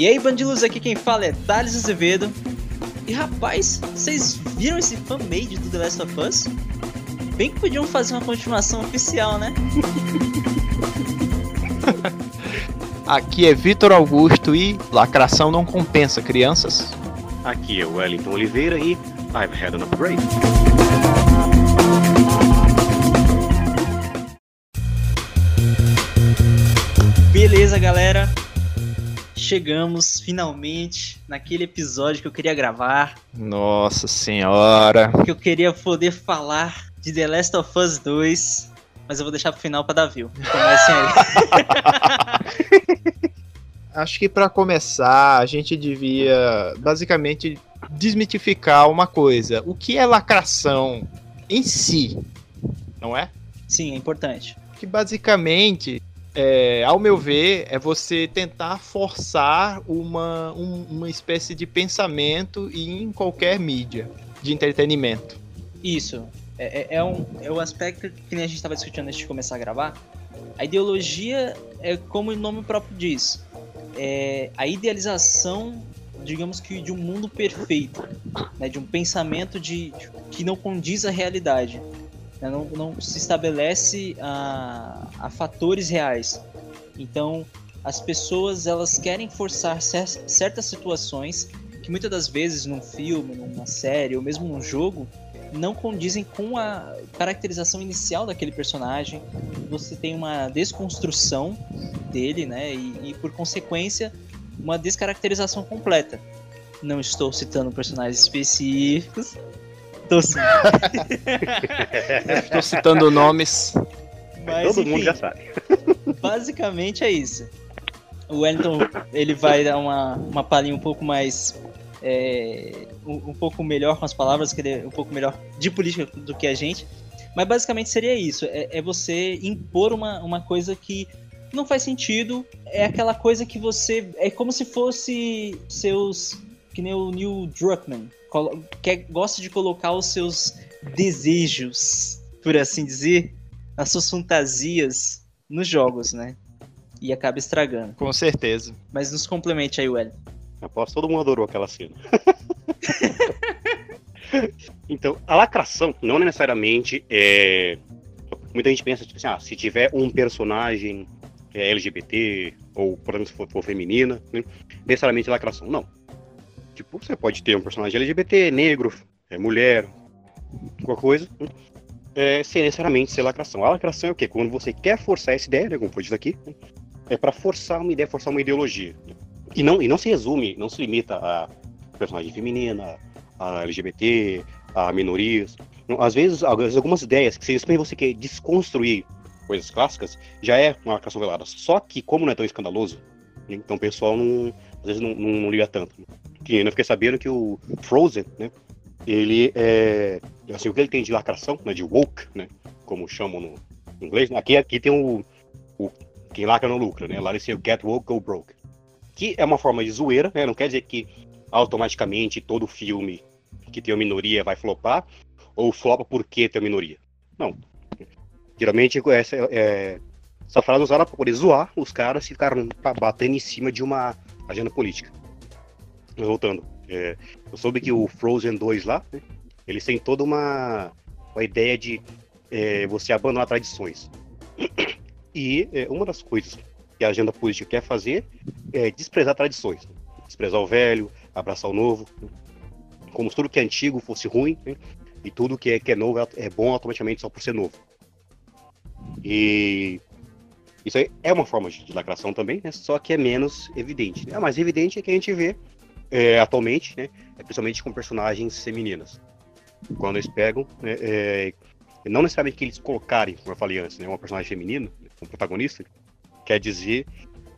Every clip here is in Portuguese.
E aí, bandidos, aqui quem fala é Thales Azevedo. E rapaz, vocês viram esse fan-made do The Last of Us? Bem que podiam fazer uma continuação oficial, né? Aqui é Vitor Augusto e lacração não compensa, crianças. Aqui é o Wellington Oliveira e I've had an upgrade. Beleza, galera. Chegamos finalmente naquele episódio que eu queria gravar, Nossa senhora. que eu queria poder falar de The Last of Us 2, mas eu vou deixar pro final pra dar view. Comecem aí. Acho que pra começar, a gente devia basicamente desmitificar uma coisa. O que é lacração em si? Não é? Sim, é importante. Que basicamente, é, ao meu ver, é você tentar forçar uma, um- uma espécie de pensamento em qualquer mídia de entretenimento. Isso. É, é, é um, é o aspecto que nem a gente estava discutindo antes de começar a gravar. A ideologia é como o nome próprio diz. É a idealização, digamos que, de um mundo perfeito. Né, de um pensamento de, de- que não condiz à realidade. Né, não, não se estabelece a, a fatores reais. Então, as pessoas elas querem forçar cer- certas situações que muitas das vezes num filme, numa série ou mesmo num jogo não condizem com a caracterização inicial daquele personagem. Você tem uma desconstrução dele, né? E, e, por consequência, uma descaracterização completa. Não estou citando personagens específicos. Estou sim. Estou citando nomes. Mas, Todo enfim, mundo já sabe. basicamente é isso. O Wellington ele vai dar uma, uma palhinha um pouco mais. é, um, um pouco melhor com as palavras, que ele é um pouco melhor de política do que a gente. Mas basicamente seria isso: é, é você impor uma, uma coisa que não faz sentido. É aquela coisa que você. É como se fosse seus. Que nem o Neil Druckmann. Colo- Que gosta de colocar os seus desejos, por assim dizer, as suas fantasias nos jogos, né? E acaba estragando. Com certeza. Mas nos complemente aí, Well. Aposto todo mundo adorou aquela cena. então, a lacração não necessariamente é. Muita gente pensa, tipo assim, ah, se tiver um personagem é, LGBT, ou por exemplo, se for, for feminina, né, necessariamente é lacração. Não. Tipo, você pode ter um personagem LGBT, negro, é, mulher, qualquer coisa, é, sem necessariamente ser lacração. A lacração é o quê? Quando você quer forçar essa ideia, né, como foi dito aqui, é para forçar uma ideia, forçar uma ideologia. E não, e não se resume, não se limita a personagem feminina, a LGBT, a minorias. Às vezes, algumas ideias que simplesmente você quer desconstruir coisas clássicas, já é uma lacração velada. Só que, como não é tão escandaloso, né, então o pessoal não, às vezes não, não, não liga tanto. Que eu fiquei sabendo que o Frozen, né, ele é, assim, o que ele tem de lacração, né, de woke, né, como chamam no inglês, né, aqui, aqui tem o, o quem lacra não lucra, né, lá eles têm o get woke, go broke que é uma forma de zoeira, né? Não quer dizer que automaticamente todo filme que tem uma minoria vai flopar, ou flopa porque tem uma minoria. Não. Geralmente essa, é, essa frase é usada para poder zoar os caras que ficaram batendo em cima de uma agenda política. Voltando, é, eu soube que o Frozen 2 lá, né, eles têm toda uma, uma ideia de é, você abandonar tradições. E é, uma das coisas que a agenda política quer fazer é desprezar tradições, desprezar o velho, abraçar o novo, como se tudo que é antigo fosse ruim né? e tudo que é, que é novo é bom automaticamente só por ser novo. E isso é uma forma de lacração também, né? só que é menos evidente. né? A mais evidente é que a gente vê é, atualmente, né? é principalmente com personagens femininas. Quando eles pegam, né, é, não necessariamente que eles colocarem, como eu falei antes, né, uma personagem feminina, como protagonista, quer dizer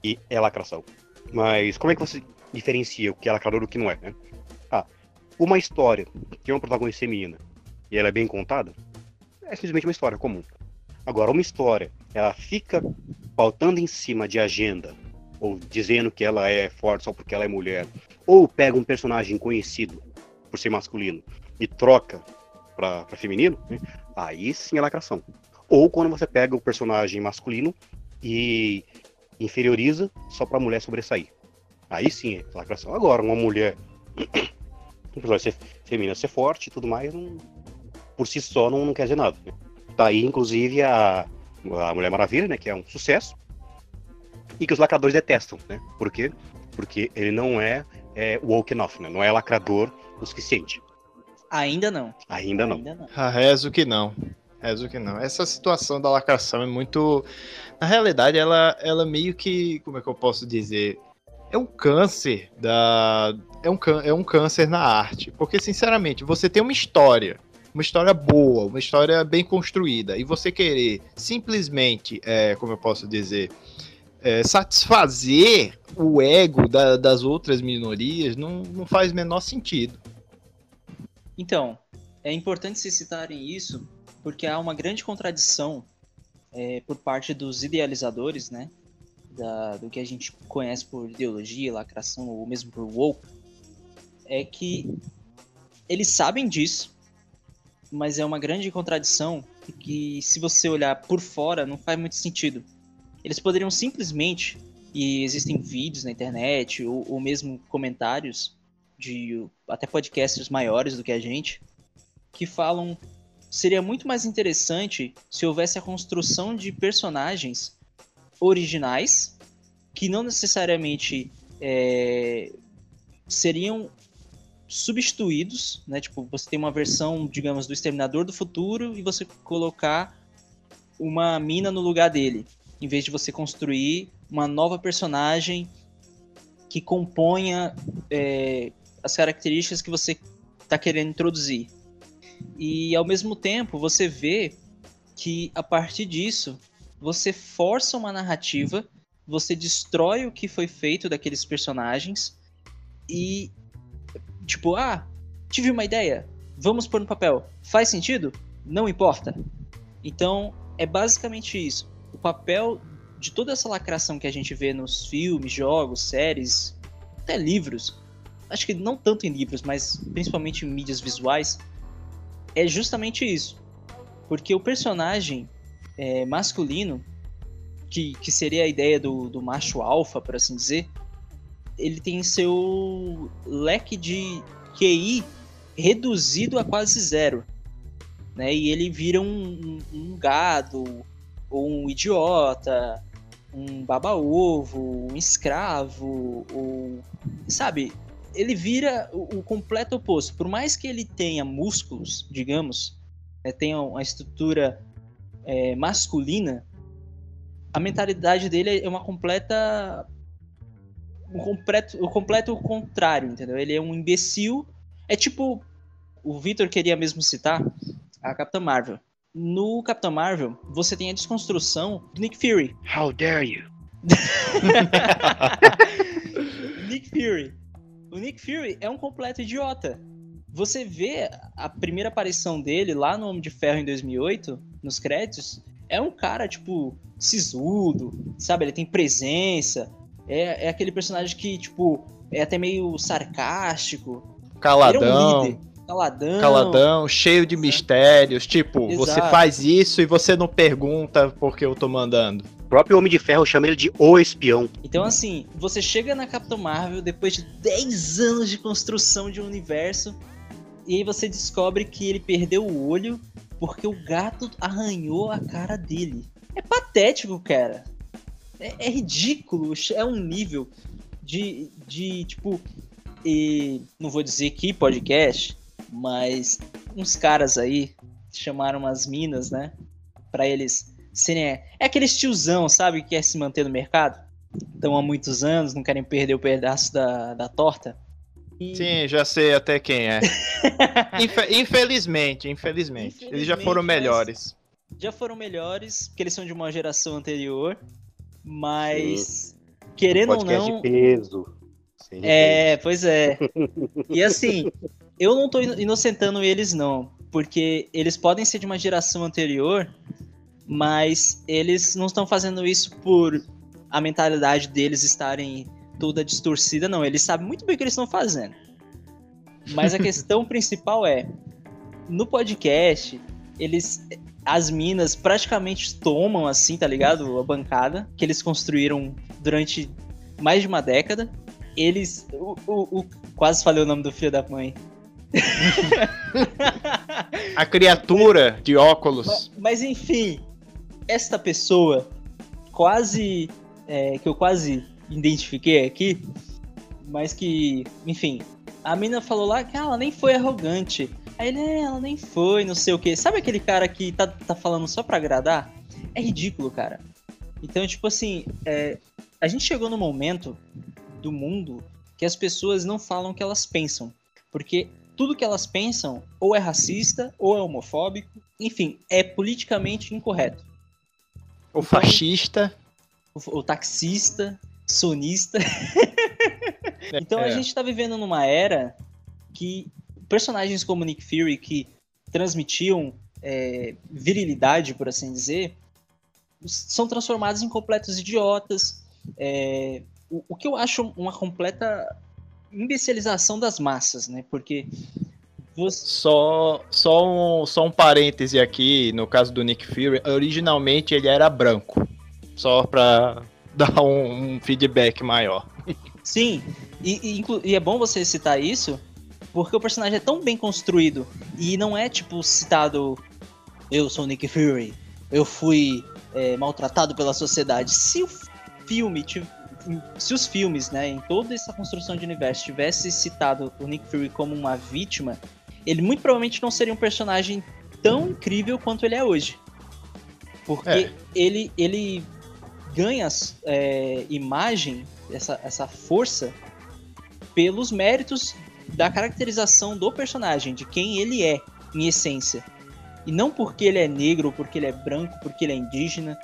que é lacração. Mas como é que você diferencia o que é lacrador do que não é, né? Ah, uma história que tem uma protagonista feminina e ela é bem contada, é simplesmente uma história comum. Agora, uma história, ela fica pautando em cima de agenda, ou dizendo que ela é forte só porque ela é mulher, ou pega um personagem conhecido por ser masculino e troca para feminino, né? aí sim é lacração. Ou quando você pega o personagem masculino e inferioriza só para a mulher sobressair. Aí sim, é lacração. Agora, uma mulher, apesar de ser feminina, ser forte e tudo mais, não, por si só não, não quer dizer nada. Né? Tá aí, inclusive, a, a Mulher Maravilha, né? Que é um sucesso. E que os lacradores detestam, né? Por quê? Porque ele não é, é woke enough, né? Não é lacrador o suficiente. Ainda não. Ainda não. Ainda não. Ah, rezo que não. Rezo que não. Essa situação da lacração é muito. Na realidade, ela, ela meio que. Como é que eu posso dizer? É um câncer da. É um, é um câncer na arte. Porque, sinceramente, você tem uma história. Uma história boa, uma história bem construída. E você querer simplesmente, é, como eu posso dizer, é, satisfazer o ego da- das outras minorias não, não faz menor sentido. Então, é importante se citarem isso porque há uma grande contradição é, por parte dos idealizadores, né? Da, do que a gente conhece por ideologia, lacração ou mesmo por woke, é que eles sabem disso, mas é uma grande contradição que se você olhar por fora não faz muito sentido. Eles poderiam simplesmente, e existem vídeos na internet ou, ou mesmo comentários de até podcasts maiores do que a gente, que falam seria muito mais interessante se houvesse a construção de personagens originais que não necessariamente é, seriam substituídos, né? Tipo, você tem uma versão, digamos, do Exterminador do Futuro e você colocar uma mina no lugar dele, em vez de você construir uma nova personagem que componha é, as características que você está querendo introduzir. E ao mesmo tempo você vê que a partir disso você força uma narrativa, você destrói o que foi feito daqueles personagens e tipo, ah, tive uma ideia, vamos pôr no papel. Faz sentido? Não importa. Então, é basicamente isso. Papel de toda essa lacração que a gente vê nos filmes, jogos, séries, até livros, acho que não tanto em livros, mas principalmente em mídias visuais, é justamente isso. Porque o personagem é, masculino, que, que seria a ideia do, do macho alfa, por assim dizer, ele tem seu leque de QI reduzido a quase zero. Né? E ele vira um, um, um gado, ou um idiota, um baba-ovo, um escravo, ou. Sabe? Ele vira o, o, completo oposto. Por mais que ele tenha músculos, digamos, né, tenha uma estrutura é, masculina, a mentalidade dele é uma completa. Um completo, o completo contrário, entendeu? Ele é um imbecil. É tipo. O Victor queria mesmo citar a Capitã Marvel. No Capitão Marvel, você tem a desconstrução do Nick Fury. How dare you? Nick Fury. O Nick Fury é um completo idiota. Você vê a primeira aparição dele lá no Homem de Ferro em 2008, nos créditos, é um cara, tipo, sisudo, sabe? Ele tem presença. É, é aquele personagem que, tipo, é até meio sarcástico. Caladão. Ele é um líder. Caladão. Caladão, cheio de mistérios. Tipo, Exato. você faz isso e você não pergunta porque eu tô mandando. O próprio Homem de Ferro chama ele de O Espião. Então, assim, você chega na Capitão Marvel depois de 10 anos de construção de um universo, e aí você descobre que ele perdeu o olho porque o gato arranhou a cara dele. É patético, cara. É, é ridículo. É um nível de, de tipo. E não vou dizer que podcast, mas uns caras aí chamaram umas minas, né? Pra eles serem. É aqueles tiozão, sabe? Que quer se manter no mercado. Estão há muitos anos, não querem perder o pedaço da, da torta. E- Sim, já sei até quem é. Infe- infelizmente, infelizmente, Eles já foram Infelizmente, melhores. já foram melhores, porque eles são de uma geração anterior, mas querendo ou Podcast não, de peso. É, pois é. E assim, eu não tô ino- inocentando eles não, porque eles podem ser de uma geração anterior, mas eles não estão fazendo isso por a mentalidade deles estarem toda distorcida, não. Eles sabem muito bem o que eles estão fazendo. Mas a questão principal é, no podcast, eles as minas praticamente tomam assim, tá ligado? A bancada que eles construíram durante mais de uma década. eles. O, o, o- quase falei o nome do filho da mãe. A criatura de óculos. Mas, mas, enfim, esta pessoa quase. é, que eu quase identifiquei aqui, mas que, enfim, a mina falou lá que ela nem foi arrogante. Aí ele, "É, ela nem foi, não sei o que. Sabe aquele cara que tá, tá falando só pra agradar? É ridículo, cara. Então, tipo assim, é, a gente chegou no momento do mundo que as pessoas não falam o que elas pensam. Porque tudo que elas pensam ou é racista, ou é homofóbico, enfim, é politicamente incorreto. O fascista. O, o taxista, sonista. então a É. gente tá vivendo numa era que personagens como Nick Fury, que transmitiam é, virilidade, por assim dizer, são transformados em completos idiotas. É, o, o que eu acho uma completa imbecilização das massas, né? Porque você, Só, só, um, só um parêntese aqui, no caso do Nick Fury, originalmente ele era branco. Só pra dar um, um feedback maior. Sim, e, e e é bom você citar isso, porque o personagem é tão bem construído e não é tipo citado eu sou Nick Fury, eu fui é, maltratado pela sociedade. Se o filme, tiv- se os filmes, né, em toda essa construção de universo tivesse citado o Nick Fury como uma vítima, ele muito provavelmente não seria um personagem tão incrível quanto ele é hoje. Porque É. ele, ele ganha é, imagem, essa, essa força, pelos méritos da caracterização do personagem, de quem ele é, em essência. E não porque ele é negro, porque ele é branco, porque ele é indígena.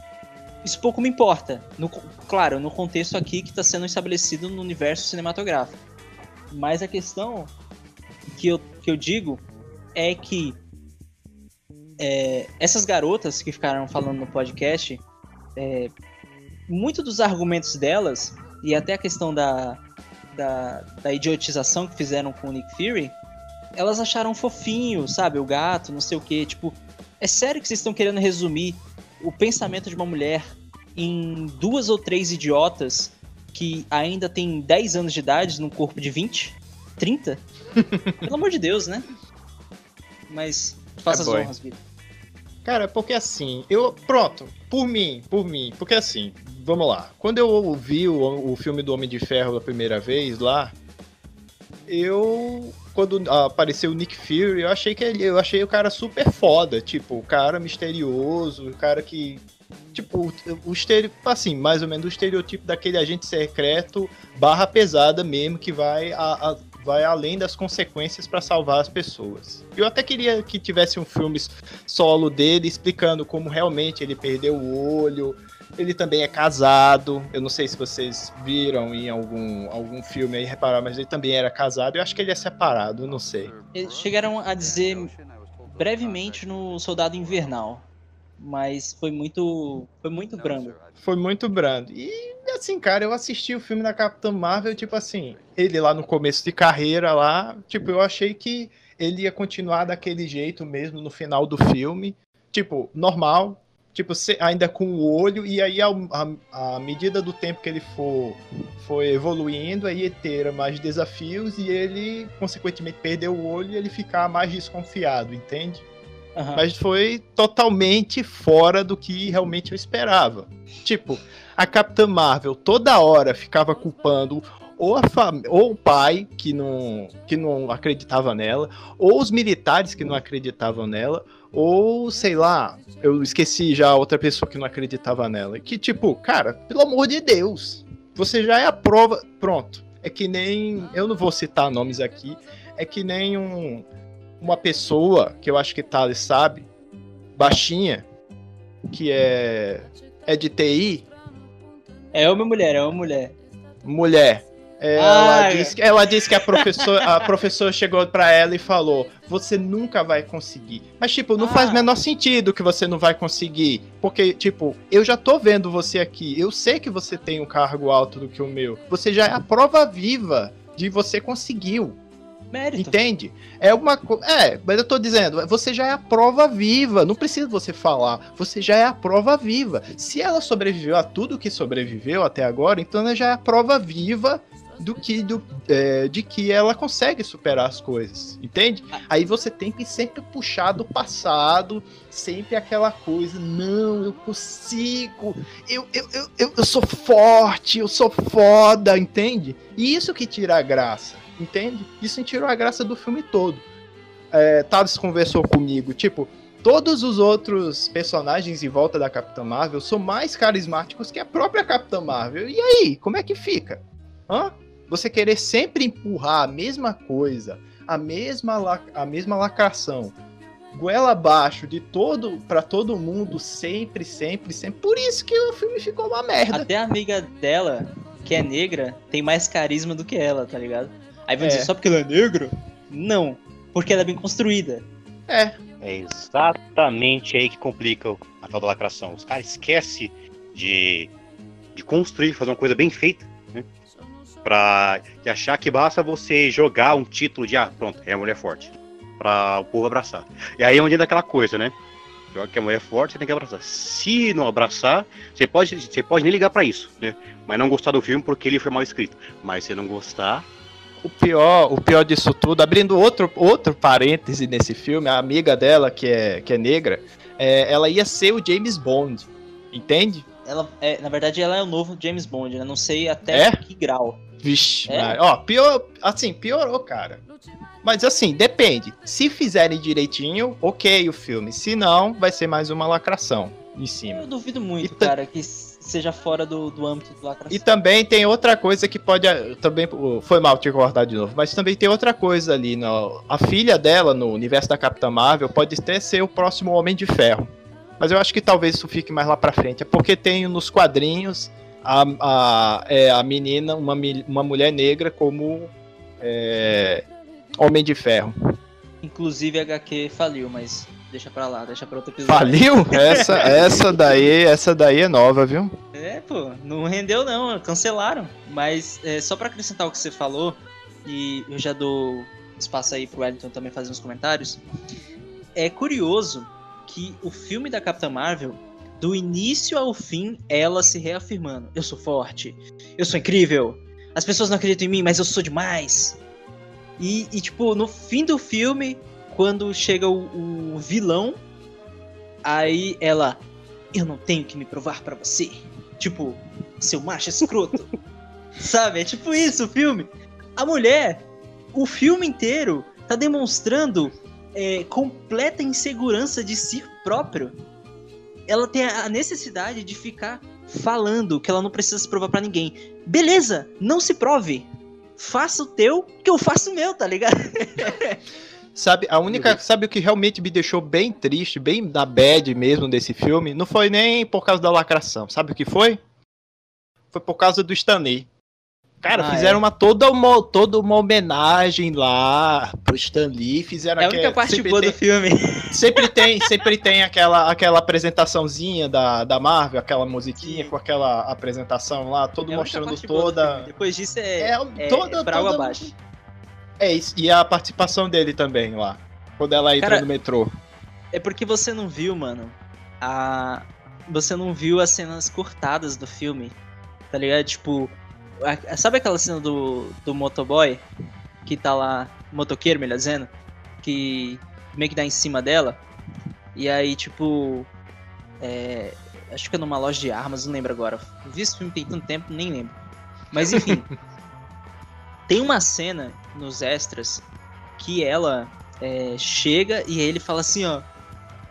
Isso pouco me importa. No, claro, no contexto aqui que está sendo estabelecido no universo cinematográfico. Mas a questão que eu, que eu digo é que é, essas garotas que ficaram falando no podcast, é, muito dos argumentos delas, e até a questão da, da, da idiotização que fizeram com o Nick Fury, elas acharam fofinho, sabe? O gato, não sei o que. Tipo, é sério que vocês estão querendo resumir o pensamento de uma mulher em duas ou três idiotas que ainda tem 10 anos de idade num corpo de 20? 30? Pelo amor de Deus, né? Mas faça É as bom. honras, Vitor. Cara, porque assim, eu. Pronto, por mim, por mim. Porque assim, vamos lá. Quando eu vi o, o filme do Homem de Ferro da primeira vez lá, eu. Quando apareceu o Nick Fury, eu achei que ele. Eu achei o cara super foda. Tipo, o cara misterioso, o cara que. Tipo, o, o assim, mais ou menos o estereotipo daquele agente secreto barra pesada mesmo, que vai, a, a- vai além das consequências pra salvar as pessoas. Eu até queria que tivesse um filme solo dele explicando como realmente ele perdeu o olho. Ele também é casado. Eu não sei se vocês viram em algum, algum filme aí, repararam, mas ele também era casado. Eu acho que ele é separado, eu não sei. Eles chegaram a dizer brevemente no Soldado Invernal, mas foi muito, foi muito brando. Foi muito brando. E assim, cara, eu assisti o filme da Capitã Marvel, tipo assim, ele lá no começo de carreira lá, tipo, eu achei que ele ia continuar daquele jeito mesmo no final do filme, tipo, normal, tipo, ainda com o olho, e aí a medida do tempo que ele for, for evoluindo, aí ia ter mais desafios e ele, consequentemente, perder o olho e ele ficar mais desconfiado, entende? Aham. Mas foi totalmente fora do que realmente eu esperava. Tipo, a Capitã Marvel toda hora ficava culpando ou, a fam- ou o pai que não, que não acreditava nela, ou os militares que não acreditavam nela, ou sei lá, eu esqueci já outra pessoa que não acreditava nela. Que tipo, cara, pelo amor de Deus, você já é a prova. Pronto. É que nem. Eu não vou citar nomes aqui. É que nem um, uma pessoa que eu acho que Thales sabe, baixinha, que é. É de TI, É uma mulher, é uma mulher. mulher. Ela, Ah, disse, ela disse que a professora, a professora chegou pra ela e falou: Você nunca vai conseguir. Mas, tipo, não Ah. faz o menor sentido que você não vai conseguir. Porque, tipo, eu já tô vendo você aqui. Eu sei que você tem um cargo alto do que o meu. Você já é a prova viva de você conseguiu. Mérito. Entende? É uma coisa. É, mas eu tô dizendo, você já é a prova viva. Não precisa você falar. Você já é a prova viva. Se ela sobreviveu a tudo que sobreviveu até agora, então ela já é a prova viva do que do, é, de que ela consegue superar as coisas, entende? Aí você tem que sempre puxar do passado, sempre aquela coisa, não, eu consigo, eu, eu, eu, eu, eu sou forte, eu sou foda, entende? E isso que tira a graça, entende? Isso tirou a graça do filme todo. É, Thales conversou comigo, tipo, todos os outros personagens em volta da Capitã Marvel são mais carismáticos que a própria Capitã Marvel. E aí, como é que fica? Hã? Você querer sempre empurrar a mesma coisa, a mesma, a mesma lacração, goela abaixo de todo para todo mundo sempre, sempre, sempre. Por isso que o filme ficou uma merda. Até a amiga dela, que é negra, tem mais carisma do que ela, tá ligado? Aí vão é. dizer só porque ela é negra? Não, porque ela é bem construída. É. É exatamente aí que complica a tal da lacração. Os caras esquecem de, de construir, fazer uma coisa bem feita Pra achar que basta você jogar um título de, ah, pronto, é a mulher forte. Pra o povo abraçar. E aí é onde é daquela coisa, né? Joga que a mulher é forte, você tem que abraçar. Se não abraçar, você pode, você pode nem ligar para isso, né? Mas não gostar do filme porque ele foi mal escrito. Mas se não gostar. O pior, o pior disso tudo, abrindo outro, outro parêntese nesse filme, a amiga dela, que é, que é negra, é, ela ia ser o James Bond. Entende? Ela, é, na verdade, ela é o novo James Bond, né? Não sei até é? que grau. Vixe, é? ó, pior, assim, piorou, cara. Mas assim, depende. Se fizerem direitinho, ok o filme. Se não, vai ser mais uma lacração em cima. Eu duvido muito, cara, que seja fora do, do âmbito do lacração. E também tem outra coisa que pode. Também foi mal te cortar de novo, mas também tem outra coisa ali. No, a filha dela no universo da Capitã Marvel pode até ser o próximo Homem de Ferro. Mas eu acho que talvez isso fique mais lá pra frente. É porque tem nos quadrinhos a, a, é, a menina, uma, uma mulher negra, como é, Homem de Ferro. Inclusive a HQ faliu, mas deixa pra lá, deixa pra outro episódio. Faliu? Essa, essa daí, essa daí é nova, viu? É, pô, não rendeu não, cancelaram. Mas é, só pra acrescentar o que você falou, e eu já dou espaço aí pro Wellington também fazer uns comentários. É curioso que o filme da Capitã Marvel do início ao fim, ela se reafirmando: eu sou forte, eu sou incrível, as pessoas não acreditam em mim, mas eu sou demais. E, e tipo, no fim do filme, quando chega o, o vilão, aí ela: eu não tenho que me provar para você. Tipo, seu macho escroto. Sabe? É tipo isso o filme. A mulher, o filme inteiro, tá demonstrando é, completa insegurança de si próprio ela tem a necessidade de ficar falando que ela não precisa se provar para ninguém. Beleza, não se prove. Faça o teu, que eu faço o meu, tá ligado? sabe, a única, sabe o que realmente me deixou bem triste, bem na bad mesmo desse filme, não foi nem por causa da lacração. Sabe o que foi? Foi por causa do Stanley. Cara, ah, fizeram é. uma, toda, uma, toda uma homenagem lá pro Stan Lee, fizeram É a única parte boa tem, do filme. Sempre tem, sempre tem aquela, aquela apresentaçãozinha da, da Marvel, aquela musiquinha Sim. com aquela apresentação lá, todo é mostrando toda. Depois disso é, é, é toda, é pra água abaixo. É isso, e a participação dele também lá, quando ela entra Cara, no metrô. É porque você não viu, mano, a... Você não viu as cenas cortadas do filme, tá ligado? Tipo, Sabe aquela cena do, do motoboy? Que tá lá, motoqueiro, melhor dizendo? Que meio que dá em cima dela. E aí, tipo. É, acho que é numa loja de armas, não lembro agora. vi esse filme tem tanto tempo, nem lembro. Mas enfim. tem uma cena nos extras que ela é, chega e ele fala assim, ó.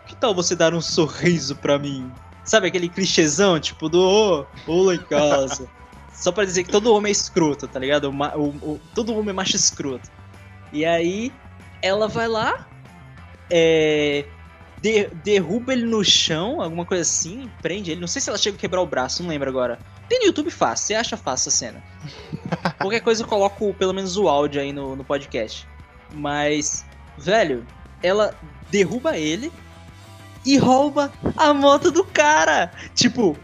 Que tal você dar um sorriso pra mim? Sabe aquele clichêzão, tipo, do ô, oh, lá em casa. Só pra dizer que todo homem é escroto, tá ligado? O, o, o, todo homem é macho escroto. E aí, ela vai lá, é, de, derruba ele no chão, alguma coisa assim, prende ele. Não sei se ela chega a quebrar o braço, não lembro agora. Tem no YouTube fácil, você acha fácil a cena. Qualquer coisa eu coloco pelo menos o áudio aí no, no podcast. Mas, velho, ela derruba ele e rouba a moto do cara. Tipo,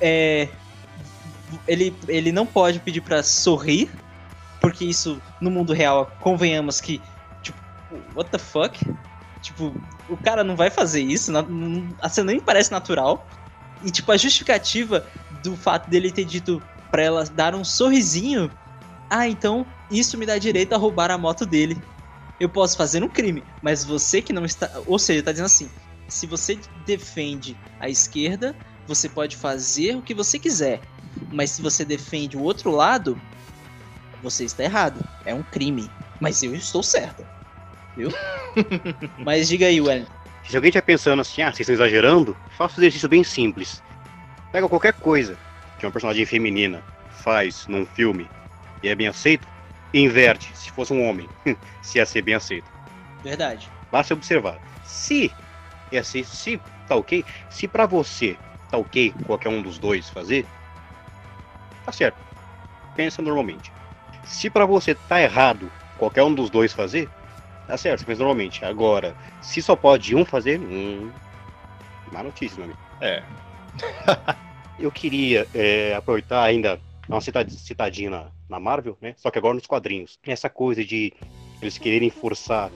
é, ele, ele não pode pedir para sorrir, porque isso no mundo real, convenhamos que, tipo, what the fuck? Tipo, o cara não vai fazer isso, não, não, a cena nem parece natural. E, tipo, a justificativa do fato dele ter dito pra ela dar um sorrisinho Ah, então isso me dá direito a roubar a moto dele. Eu posso fazer um crime, mas você que não está. Ou seja, tá dizendo assim: se você defende a esquerda, você pode fazer o que você quiser. Mas se você defende o outro lado, você está errado. É um crime. Mas eu estou certa. Viu? mas diga aí, Wellington. Se alguém estiver pensando assim, ah, vocês estão exagerando, faça um exercício bem simples. Pega qualquer coisa que uma personagem feminina faz num filme e é bem aceito, e inverte. Se fosse um homem, se ia ser bem aceito. Verdade. Basta observar. Se é assim, se tá ok, se para você tá ok qualquer um dos dois fazer, tá certo. Pensa normalmente. Se para você tá errado qualquer um dos dois fazer, tá certo, você pensa normalmente. Agora, se só pode um fazer, hum, má notícia, meu amigo. É. Eu queria é, aproveitar ainda uma citadinha na, na Marvel, né? Só que agora nos quadrinhos. Essa coisa de eles quererem forçar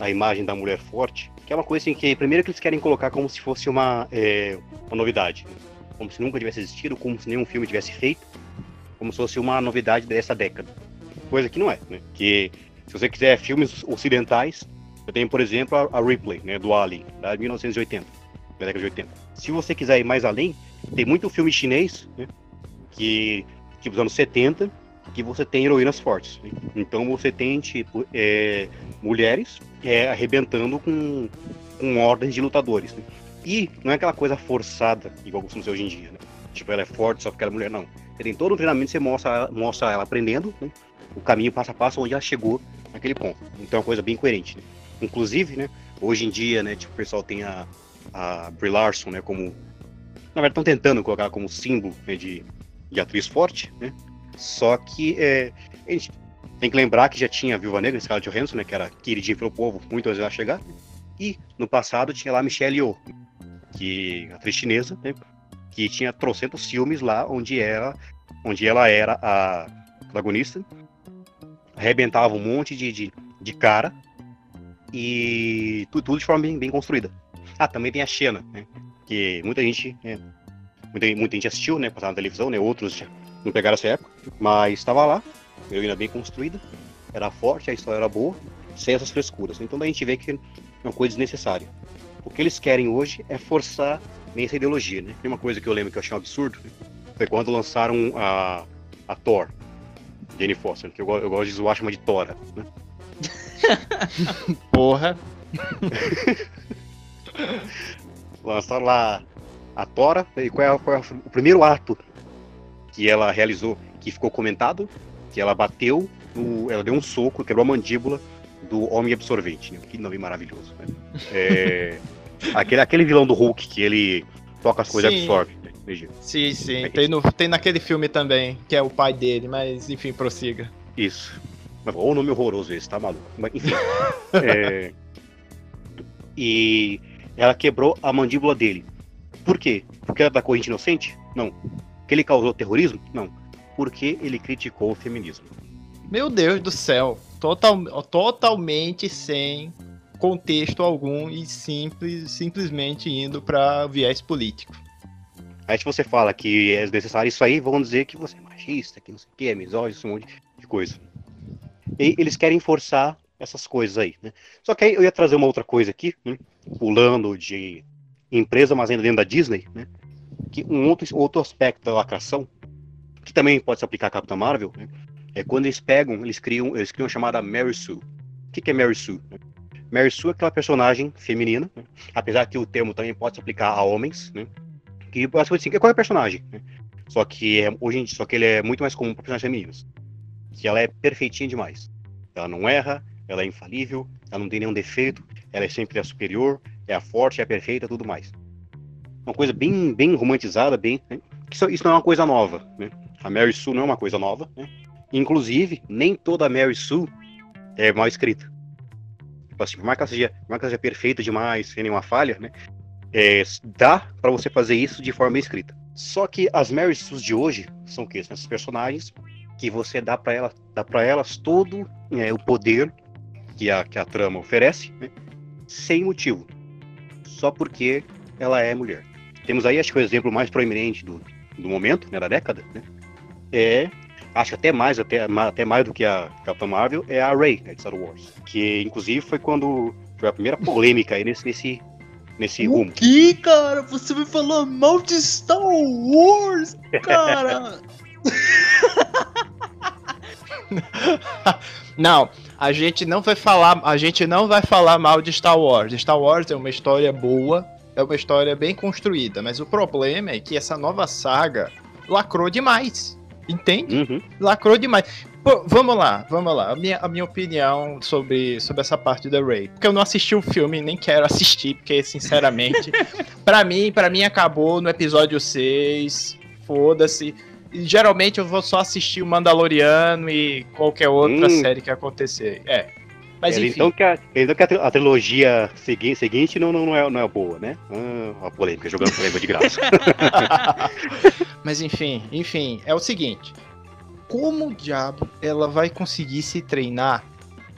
a imagem da mulher forte, que é uma coisa assim que primeiro que eles querem colocar como se fosse uma, é, uma novidade, né? como se nunca tivesse existido, como se nenhum filme tivesse feito, como se fosse uma novidade dessa década. Coisa que não é, né? Que se você quiser filmes ocidentais, eu tenho, por exemplo, a, a Ripley, né, do Alien, da 1980, da década de 80. Se você quiser ir mais além, tem muito filme chinês, né, que tipo dos anos 70, que você tem heroínas fortes. Né? Então você tem, tipo, é, mulheres é, arrebentando com, com ordens de lutadores. Né? E não é aquela coisa forçada, igual costuma ser hoje em dia, né? Tipo, ela é forte só porque ela é mulher, não. Tem todo o treinamento, você mostra, mostra ela aprendendo, né? O caminho passo a passo onde ela chegou naquele ponto. Então é uma coisa bem coerente, né? Inclusive, né? Hoje em dia, né? Tipo, o pessoal tem a, a Brie Larson, né? Como... Na verdade, estão tentando colocar como símbolo né, de, de atriz forte, né? Só que é, a gente tem que lembrar que já tinha a Viúva Negra, Scarlett Johansson, né, que era queridinha pelo povo, muitas vezes ela chegar. E no passado tinha lá Michelle Yeoh, que atriz chinesa, né, que tinha trocentos filmes lá onde ela, onde ela era a protagonista, arrebentava um monte de, de, de cara. E tudo, tudo, de forma bem, bem construída. Ah, também tem a Xena, né, que muita gente, é, muita, muita gente assistiu, né, passava na televisão, né, outros não pegaram essa época, mas estava lá, heroína bem construída, era forte, a história era boa, sem essas frescuras. Então a gente vê que é uma coisa desnecessária. O que eles querem hoje é forçar essa ideologia, né? Tem uma coisa que eu lembro que eu achei um absurdo, né? foi quando lançaram a, a Thor, Jane Foster, que eu, eu gosto de zoar, chama de Tora, né? Porra! lançaram lá a Tora, e qual é, qual é o primeiro ato que ela realizou, que ficou comentado, que ela bateu, no, ela deu um soco, quebrou a mandíbula do Homem Absorvente. Né? Que nome maravilhoso. Né? É, aquele, aquele vilão do Hulk que ele toca as coisas e absorve. Né? Sim, sim. É tem, no, tem naquele filme também, que é o pai dele, mas enfim, prossiga. Isso. Ou nome horroroso esse, tá maluco. Mas, enfim. é, e ela quebrou a mandíbula dele. Por quê? Porque ela tá corrente inocente? Não. Que ele causou terrorismo? Não. Porque ele criticou o feminismo. Meu Deus do céu. Total, totalmente sem contexto algum e simples, simplesmente indo para viés político. Aí se você fala que é necessário isso aí, vão dizer que você é machista, que não sei o que, é misógino, um monte de coisa. E eles querem forçar essas coisas aí, né? Só que aí eu ia trazer uma outra coisa aqui, né? pulando de empresa, mas ainda dentro da Disney, né? que um outro, outro aspecto da lacração, que também pode se aplicar à Capitã Marvel, né, é quando eles pegam, eles criam, eles criam a chamada Mary Sue. O que, que é Mary Sue? Mary Sue é aquela personagem feminina, né, apesar que o termo também pode se aplicar a homens, né, que assim, é qual é personagem, né, só que é, hoje em dia, só que ele é muito mais comum para personagens femininas, que ela é perfeitinha demais. Ela não erra, ela é infalível, ela não tem nenhum defeito, ela é sempre a superior, é a forte, é a perfeita, tudo mais uma coisa bem, bem romantizada, bem. Né? Isso, isso, não é uma coisa nova, né? A Mary Sue não é uma coisa nova, né? Inclusive, nem toda a Mary Sue é mal escrita. Tipo assim, ela seja, seja perfeita demais, sem nenhuma falha, né? É, dá para você fazer isso de forma escrita. Só que as Mary Sues de hoje são o quê? São esses personagens que você dá para ela, dá para elas todo é, o poder que a, que a trama oferece, né? sem motivo, só porque ela é mulher. Temos aí, acho que o exemplo mais proeminente do, do momento, né, da década, né, é acho até mais, até, até mais do que a Capitã Marvel, é a Rey, né, de Star Wars. Que inclusive foi quando foi a primeira polêmica aí nesse, nesse, nesse o rumo. que, cara? Você vai falar mal de Star Wars, cara? não, a gente não vai falar, a gente não vai falar mal de Star Wars. Star Wars é uma história boa, é uma história bem construída, mas o problema é que essa nova saga lacrou demais. Entende? Uhum. Lacrou demais. Pô, vamos lá, vamos lá. A minha, a minha opinião sobre, sobre essa parte da Ray. Porque eu não assisti o filme, nem quero assistir, porque, sinceramente, para mim, para mim acabou no episódio 6. Foda-se. Geralmente eu vou só assistir o Mandaloriano e qualquer outra Hum. série que acontecer. É. Mas Ele, enfim. então que, a, então que a, tri- a trilogia segui, seguinte não, não, não, é, não é boa, né? Ah, a polêmica, jogando polêmica de graça. Mas enfim, enfim, é o seguinte. Como o diabo ela vai conseguir se treinar?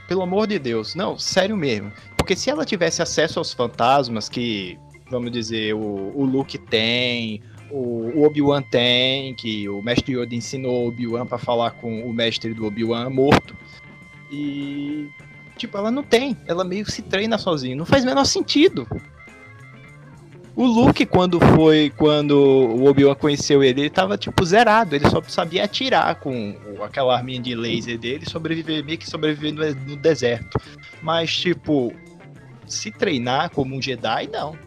Pelo amor de Deus, não, sério mesmo. Porque se ela tivesse acesso aos fantasmas que, vamos dizer, o, o Luke tem, o, o Obi-Wan tem, que o mestre Yoda ensinou o Obi-Wan pra falar com o mestre do Obi-Wan morto. E tipo, ela não tem, ela meio se treina sozinha, não faz o menor sentido. O Luke, quando foi, quando o Obi-Wan conheceu ele, ele tava, tipo, zerado. Ele só sabia atirar com aquela arminha de laser dele e sobreviver, meio que sobreviver no, no deserto. Mas, tipo, se treinar como um Jedi, não.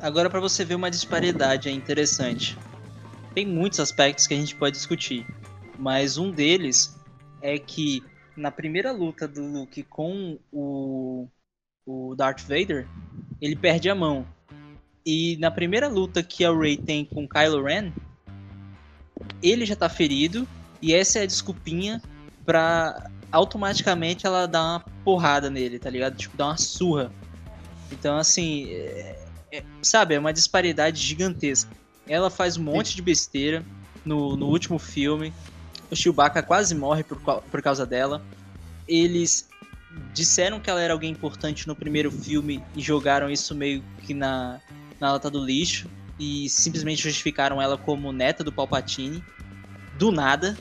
Agora, pra você ver uma disparidade é interessante. Tem muitos aspectos que a gente pode discutir, mas um deles é que na primeira luta do Luke com o, o Darth Vader, ele perde a mão. E na primeira luta que a Rey tem com Kylo Ren, ele já tá ferido e essa é a desculpinha pra automaticamente ela dar uma porrada nele, tá ligado? Tipo, dar uma surra. Então, assim, é- é- sabe, é uma disparidade gigantesca. Ela faz um monte de besteira no, no último filme. O Chewbacca quase morre por, por causa dela. Eles disseram que ela era alguém importante no primeiro filme e jogaram isso meio que na, na lata do lixo. E simplesmente justificaram ela como neta do Palpatine. Do nada.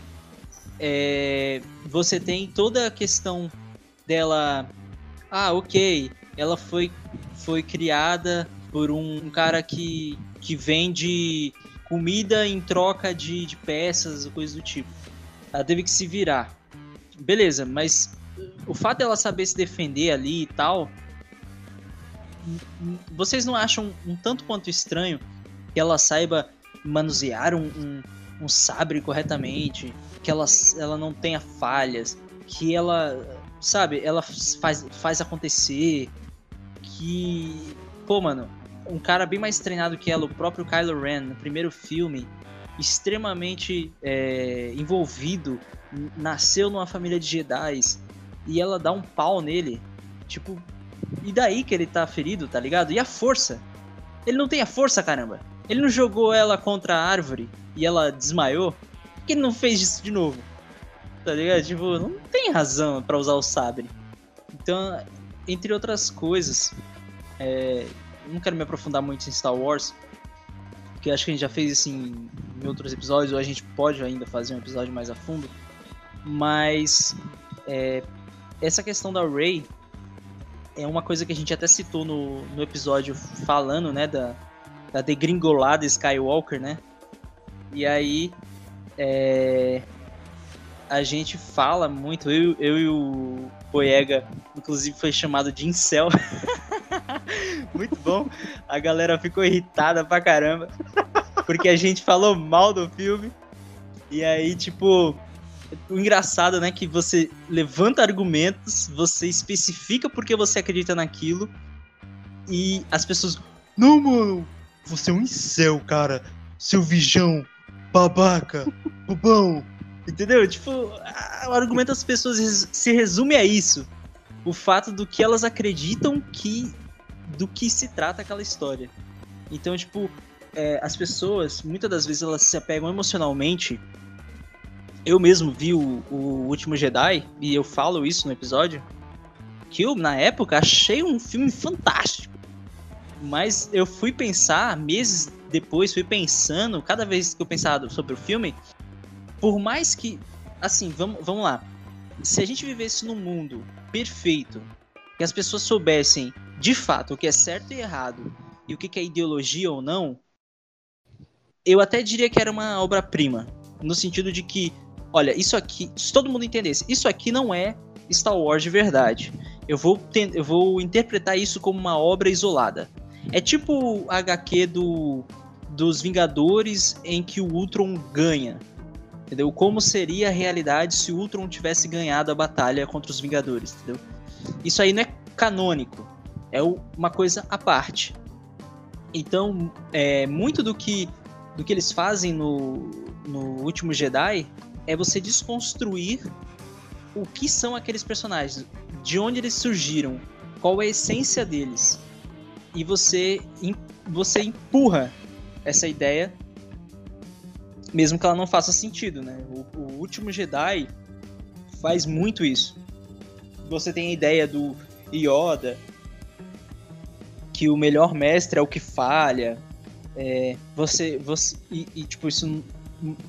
É, você tem toda a questão dela. Ah, ok. Ela foi, foi criada por um, um cara que, que vende comida em troca de, de peças, coisas do tipo. Ela teve que se virar. Beleza, mas o fato dela saber se defender ali e tal. n- n- Vocês não acham um tanto quanto estranho que ela saiba manusear um, um, um sabre corretamente? Que ela, ela não tenha falhas? Que ela, sabe, ela faz, faz acontecer? Que. Pô, mano, um cara bem mais treinado que ela, o próprio Kylo Ren, no primeiro filme, extremamente é, envolvido, nasceu numa família de Jedi e ela dá um pau nele. Tipo, e daí que ele tá ferido, tá ligado? E a força? Ele não tem a força, caramba. Ele não jogou ela contra a árvore e ela desmaiou? Por que ele não fez isso de novo? Tá ligado? Tipo, não tem razão pra usar o sabre. Então, entre outras coisas, é, não quero me aprofundar muito em Star Wars, porque acho que a gente já fez isso em, em outros episódios, ou a gente pode ainda fazer um episódio mais a fundo. Mas é, essa questão da Rey é uma coisa que a gente até citou no, no episódio falando, né, da, da degringolada Skywalker, né? E aí é, a gente fala muito, eu, eu e o Boyega, inclusive foi chamado de incel. muito bom. A galera ficou irritada pra caramba. Porque a gente falou mal do filme. E aí, tipo, o engraçado, né, que você levanta argumentos, você especifica porque você acredita naquilo. E as pessoas. Não, mano, você é um incel, cara. Seu vijão, babaca, bobão. Entendeu? Tipo, o argumento das pessoas se resume a isso. O fato do que elas acreditam que. Do que se trata aquela história. Então, tipo, é, as pessoas, muitas das vezes, elas se apegam emocionalmente. Eu mesmo vi o, o Último Jedi, e eu falo isso no episódio, que eu, na época, achei um filme fantástico. Mas eu fui pensar, meses depois, fui pensando, cada vez que eu pensava sobre o filme, por mais que. Assim, vamos, vamos lá. Se a gente vivesse num mundo perfeito, que as pessoas soubessem de fato o que é certo e errado, e o que é ideologia ou não, eu até diria que era uma obra-prima. No sentido de que, olha, isso aqui, se todo mundo entendesse, isso aqui não é Star Wars de verdade. Eu vou, eu vou interpretar isso como uma obra isolada. É tipo a HQ do, dos Vingadores em que o Ultron ganha. Entendeu? Como seria a realidade se o Ultron tivesse ganhado a batalha contra os Vingadores, entendeu? Isso aí não é canônico, é uma coisa à parte. Então, é, muito do que, do que eles fazem no, no Último Jedi é você desconstruir o que são aqueles personagens, de onde eles surgiram, qual é a essência deles. E você, você empurra essa ideia mesmo que ela não faça sentido, né? O, o último Jedi faz muito isso. Você tem a ideia do Yoda, que o melhor mestre é o que falha. É, você, você e, e, tipo isso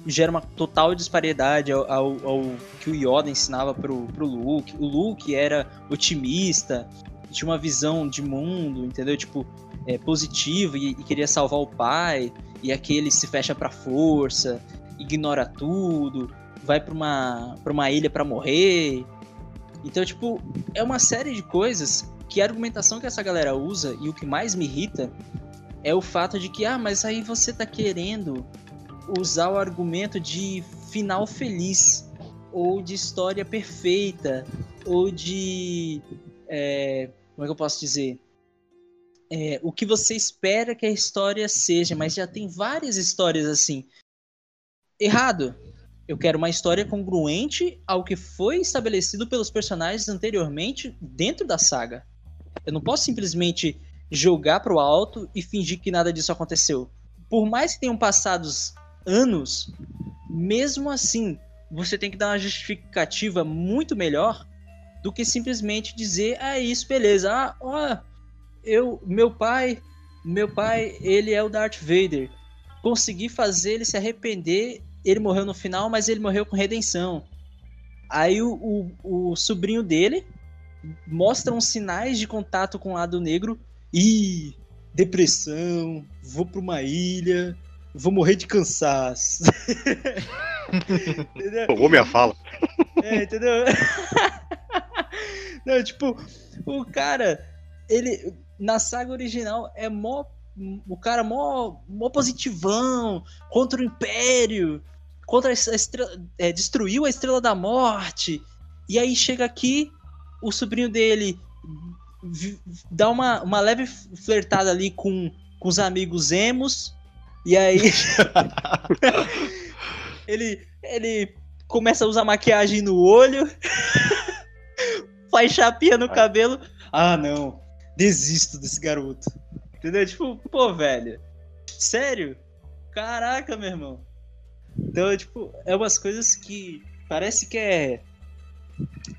gera uma total disparidade ao, ao, ao, que o Yoda ensinava pro, pro Luke. O Luke era otimista, tinha uma visão de mundo, entendeu? Tipo, é, positivo e, e queria salvar o pai e aquele se fecha pra força, ignora tudo, vai pra uma, uma ilha para morrer. Então, tipo, é uma série de coisas que a argumentação que essa galera usa e o que mais me irrita é o fato de que, ah, mas aí você tá querendo usar o argumento de final feliz, ou de história perfeita, ou de. É, como é que eu posso dizer? é, o que você espera que a história seja, mas já tem várias histórias assim. Errado. Eu quero uma história congruente ao que foi estabelecido pelos personagens anteriormente dentro da saga. Eu não posso simplesmente jogar pro alto e fingir que nada disso aconteceu. Por mais que tenham passados anos, mesmo assim, você tem que dar uma justificativa muito melhor do que simplesmente dizer, ah, isso, beleza, ah, ó, eu, meu pai, meu pai, ele é o Darth Vader. Consegui fazer ele se arrepender. Ele morreu no final, mas ele morreu com redenção. Aí o, o, o sobrinho dele mostra uns sinais de contato com o lado negro. e depressão, vou para uma ilha, vou morrer de cansaço. Pegou minha fala. É, entendeu? Não, tipo, o cara, ele na saga original é mó. O cara mó, mó positivão contra o Império, contra a estrela, é, destruiu a Estrela da Morte. E aí chega aqui, o sobrinho dele dá uma, uma leve flertada ali com, com os amigos emos. E aí. ele, ele começa a usar maquiagem no olho. faz chapinha no cabelo. Ah, não desisto desse garoto. Entendeu? Tipo, pô, velho. Sério? Caraca, meu irmão. Então, tipo, é umas coisas que parece que é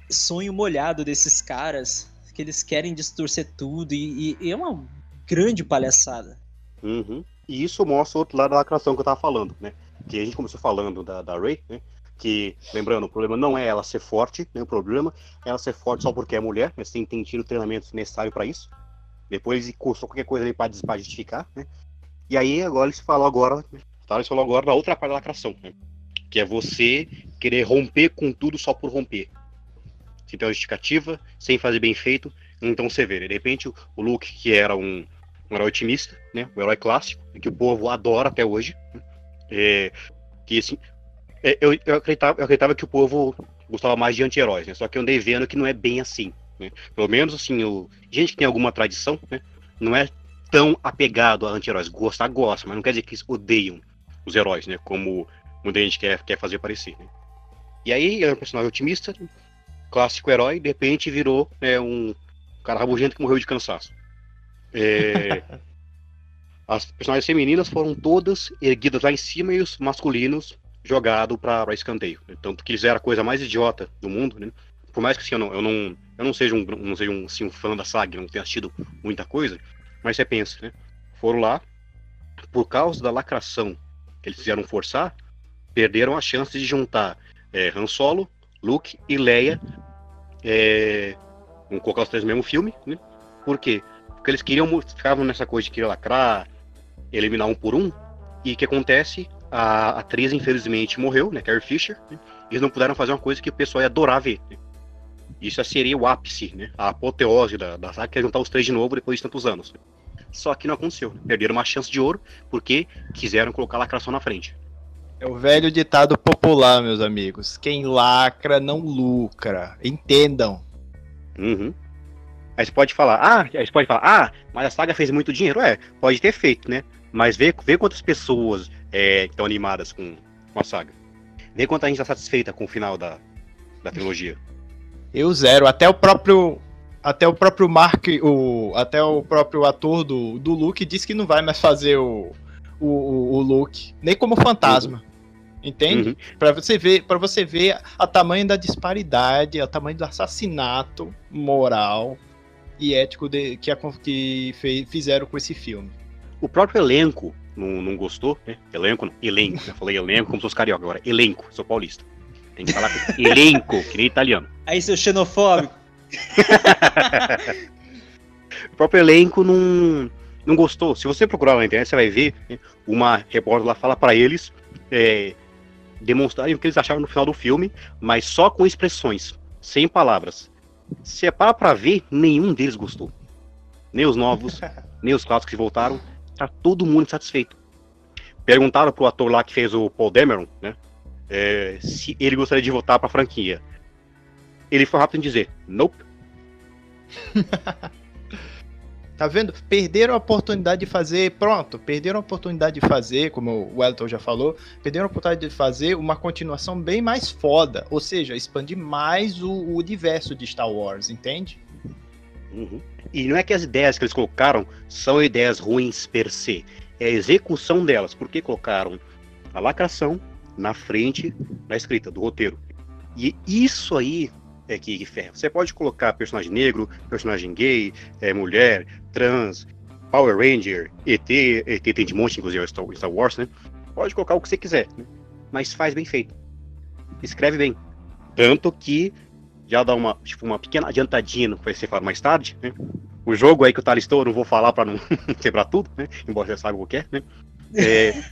sonho molhado desses caras, que eles querem distorcer tudo e, e é uma grande palhaçada. Uhum. E isso mostra outro lado da lacração que eu tava falando, né? Que a gente começou falando da, da Ray, né? Que, lembrando, o problema não é ela ser forte, né? O problema é ela ser forte só porque é mulher, mas tem, tem tido treinamento necessário para isso. Depois custou qualquer coisa ali para justificar, né? E aí agora eles falam agora, Eles falam agora na outra parte da lacração, né? Que é você querer romper com tudo só por romper. Sem ter uma justificativa, sem fazer bem feito. Então você vê, de repente o Luke, que era um, um herói otimista, né? Um herói clássico, que o povo adora até hoje. Né? É, que assim, é, eu, eu, acreditava, eu acreditava que o povo gostava mais de anti-heróis, né? Só que eu andei vendo que não é bem assim. Né? Pelo menos, assim, o... gente que tem alguma tradição, né? não é tão apegado a anti-heróis. Gostar, gosta, mas não quer dizer que eles odeiam os heróis, né? Como muita gente quer, quer fazer parecer. Né? E aí, é um personagem otimista, clássico herói, de repente virou né, um cara rabugento que morreu de cansaço. É... As personagens femininas foram todas erguidas lá em cima e os masculinos jogados para escanteio. Tanto que eles eram a coisa mais idiota do mundo, né? Por mais que assim, eu não, eu não, eu não seja um, não seja um, assim, um fã da saga, não tenha assistido muita coisa, mas você pensa, né? Foram lá, por causa da lacração eles fizeram forçar, perderam a chance de juntar é, Han Solo, Luke e Leia. É, vamos colocar os três no mesmo filme, né? Por quê? Porque eles queriam, ficavam nessa coisa de querer lacrar, eliminar um por um. E o que acontece? A atriz, infelizmente, morreu, né? Carrie Fisher. Né? Eles não puderam fazer uma coisa que o pessoal ia adorar ver. Né? Isso seria o ápice, né? A apoteose da, da saga, que é juntar os três de novo depois de tantos anos. Só que não aconteceu. Perderam uma chance de ouro porque quiseram colocar a lacração na frente. É o velho ditado popular, meus amigos. Quem lacra não lucra. Entendam. Uhum. Aí você pode falar, ah, aí você pode falar, ah, mas a saga fez muito dinheiro. É, pode ter feito, né? Mas vê, vê quantas pessoas é, estão animadas com, com a saga. Vê quanta gente está satisfeita com o final da, da trilogia. Eu zero. Até o próprio. Até o próprio Mark, o, até o próprio ator do, do Luke disse que não vai mais fazer o, o, o Luke, nem como fantasma. Uhum. Entende? Uhum. Para você ver, para você ver a tamanho da disparidade, o tamanho do assassinato moral e ético de, que, a, que fez, fizeram com esse filme. O próprio elenco não, não gostou, né? Elenco, não. elenco. Já falei elenco como se fosse carioca agora. Elenco, sou paulista. Tem que falar elenco, que nem italiano. Aí, seu xenofóbico. o próprio elenco não, não gostou. Se você procurar na internet, você vai ver né? uma repórter lá fala para eles é, demonstrarem o que eles acharam no final do filme, mas só com expressões, sem palavras. Se é para pra ver, nenhum deles gostou. Nem os novos, nem os clássicos que voltaram tá todo mundo satisfeito. Perguntaram pro ator lá que fez o Paul Dameron, né? É, se ele gostaria de voltar pra franquia. Ele foi rápido em dizer, nope. tá vendo? Perderam a oportunidade de fazer, pronto, perderam a oportunidade de fazer, como o Wellington já falou, perderam a oportunidade de fazer uma continuação bem mais foda, ou seja, expandir mais o, o universo de Star Wars, entende? Uhum. E não é que as ideias que eles colocaram são ideias ruins per se, é a execução delas, porque colocaram a lacração na frente da escrita, do roteiro. E isso aí é que, que ferra. Você pode colocar personagem negro, personagem gay, é, mulher, trans, Power Ranger, ET, ET tem de monte, inclusive Star, Star Wars, né? Pode colocar o que você quiser, né? mas faz bem feito. Escreve bem. Tanto que já dá uma, tipo, uma pequena adiantadinha no que vai ser falado mais tarde, né? O jogo aí que o Thales estou, não vou falar para não quebrar tudo, né? Embora você saiba o que é, né? É,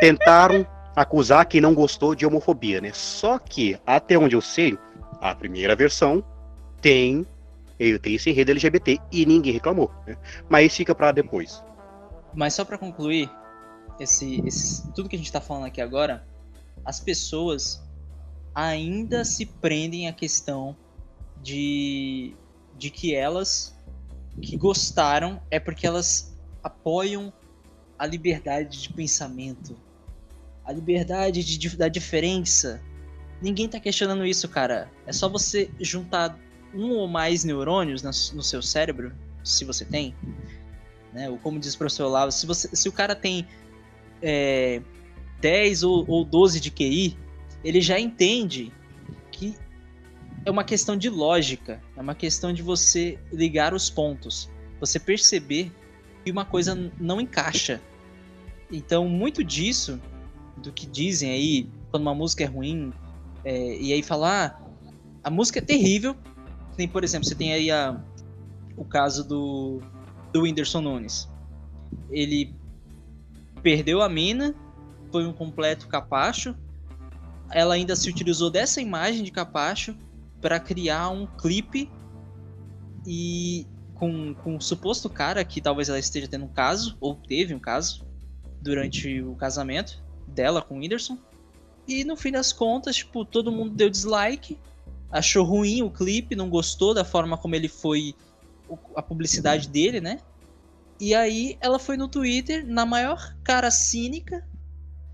tentaram acusar quem não gostou de homofobia, né? Só que, até onde eu sei, a primeira versão tem, tem esse enredo LGBT e ninguém reclamou, né? Mas fica para depois. Mas só para concluir, esse, esse, tudo que a gente está falando aqui agora, as pessoas ainda se prendem à questão de, de que elas que gostaram é porque elas apoiam a liberdade de pensamento, a liberdade de, de, da diferença. Ninguém tá questionando isso, cara. É só você juntar um ou mais neurônios no, seu cérebro, se você tem, né? Ou como diz o professor Lavo, se, você, se o cara tem é, 10 ou, ou 12 de QI, ele já entende que é uma questão de lógica, é uma questão de você ligar os pontos, você perceber que uma coisa não encaixa. Então, muito disso, do que dizem aí, quando uma música é ruim, é, e aí falar, ah, a música é terrível. Tem, por exemplo, você tem aí a, o caso do, do Whindersson Nunes. Ele perdeu a mina, foi um completo capacho, ela ainda se utilizou dessa imagem de Capacho para criar um clipe e com, com suposto cara que talvez ela esteja tendo um caso, ou teve um caso, durante o casamento dela com o Whindersson. E no fim das contas, tipo, todo mundo deu dislike, achou ruim o clipe, não gostou da forma como ele foi a publicidade dele, né? E aí ela foi no Twitter, na maior cara cínica,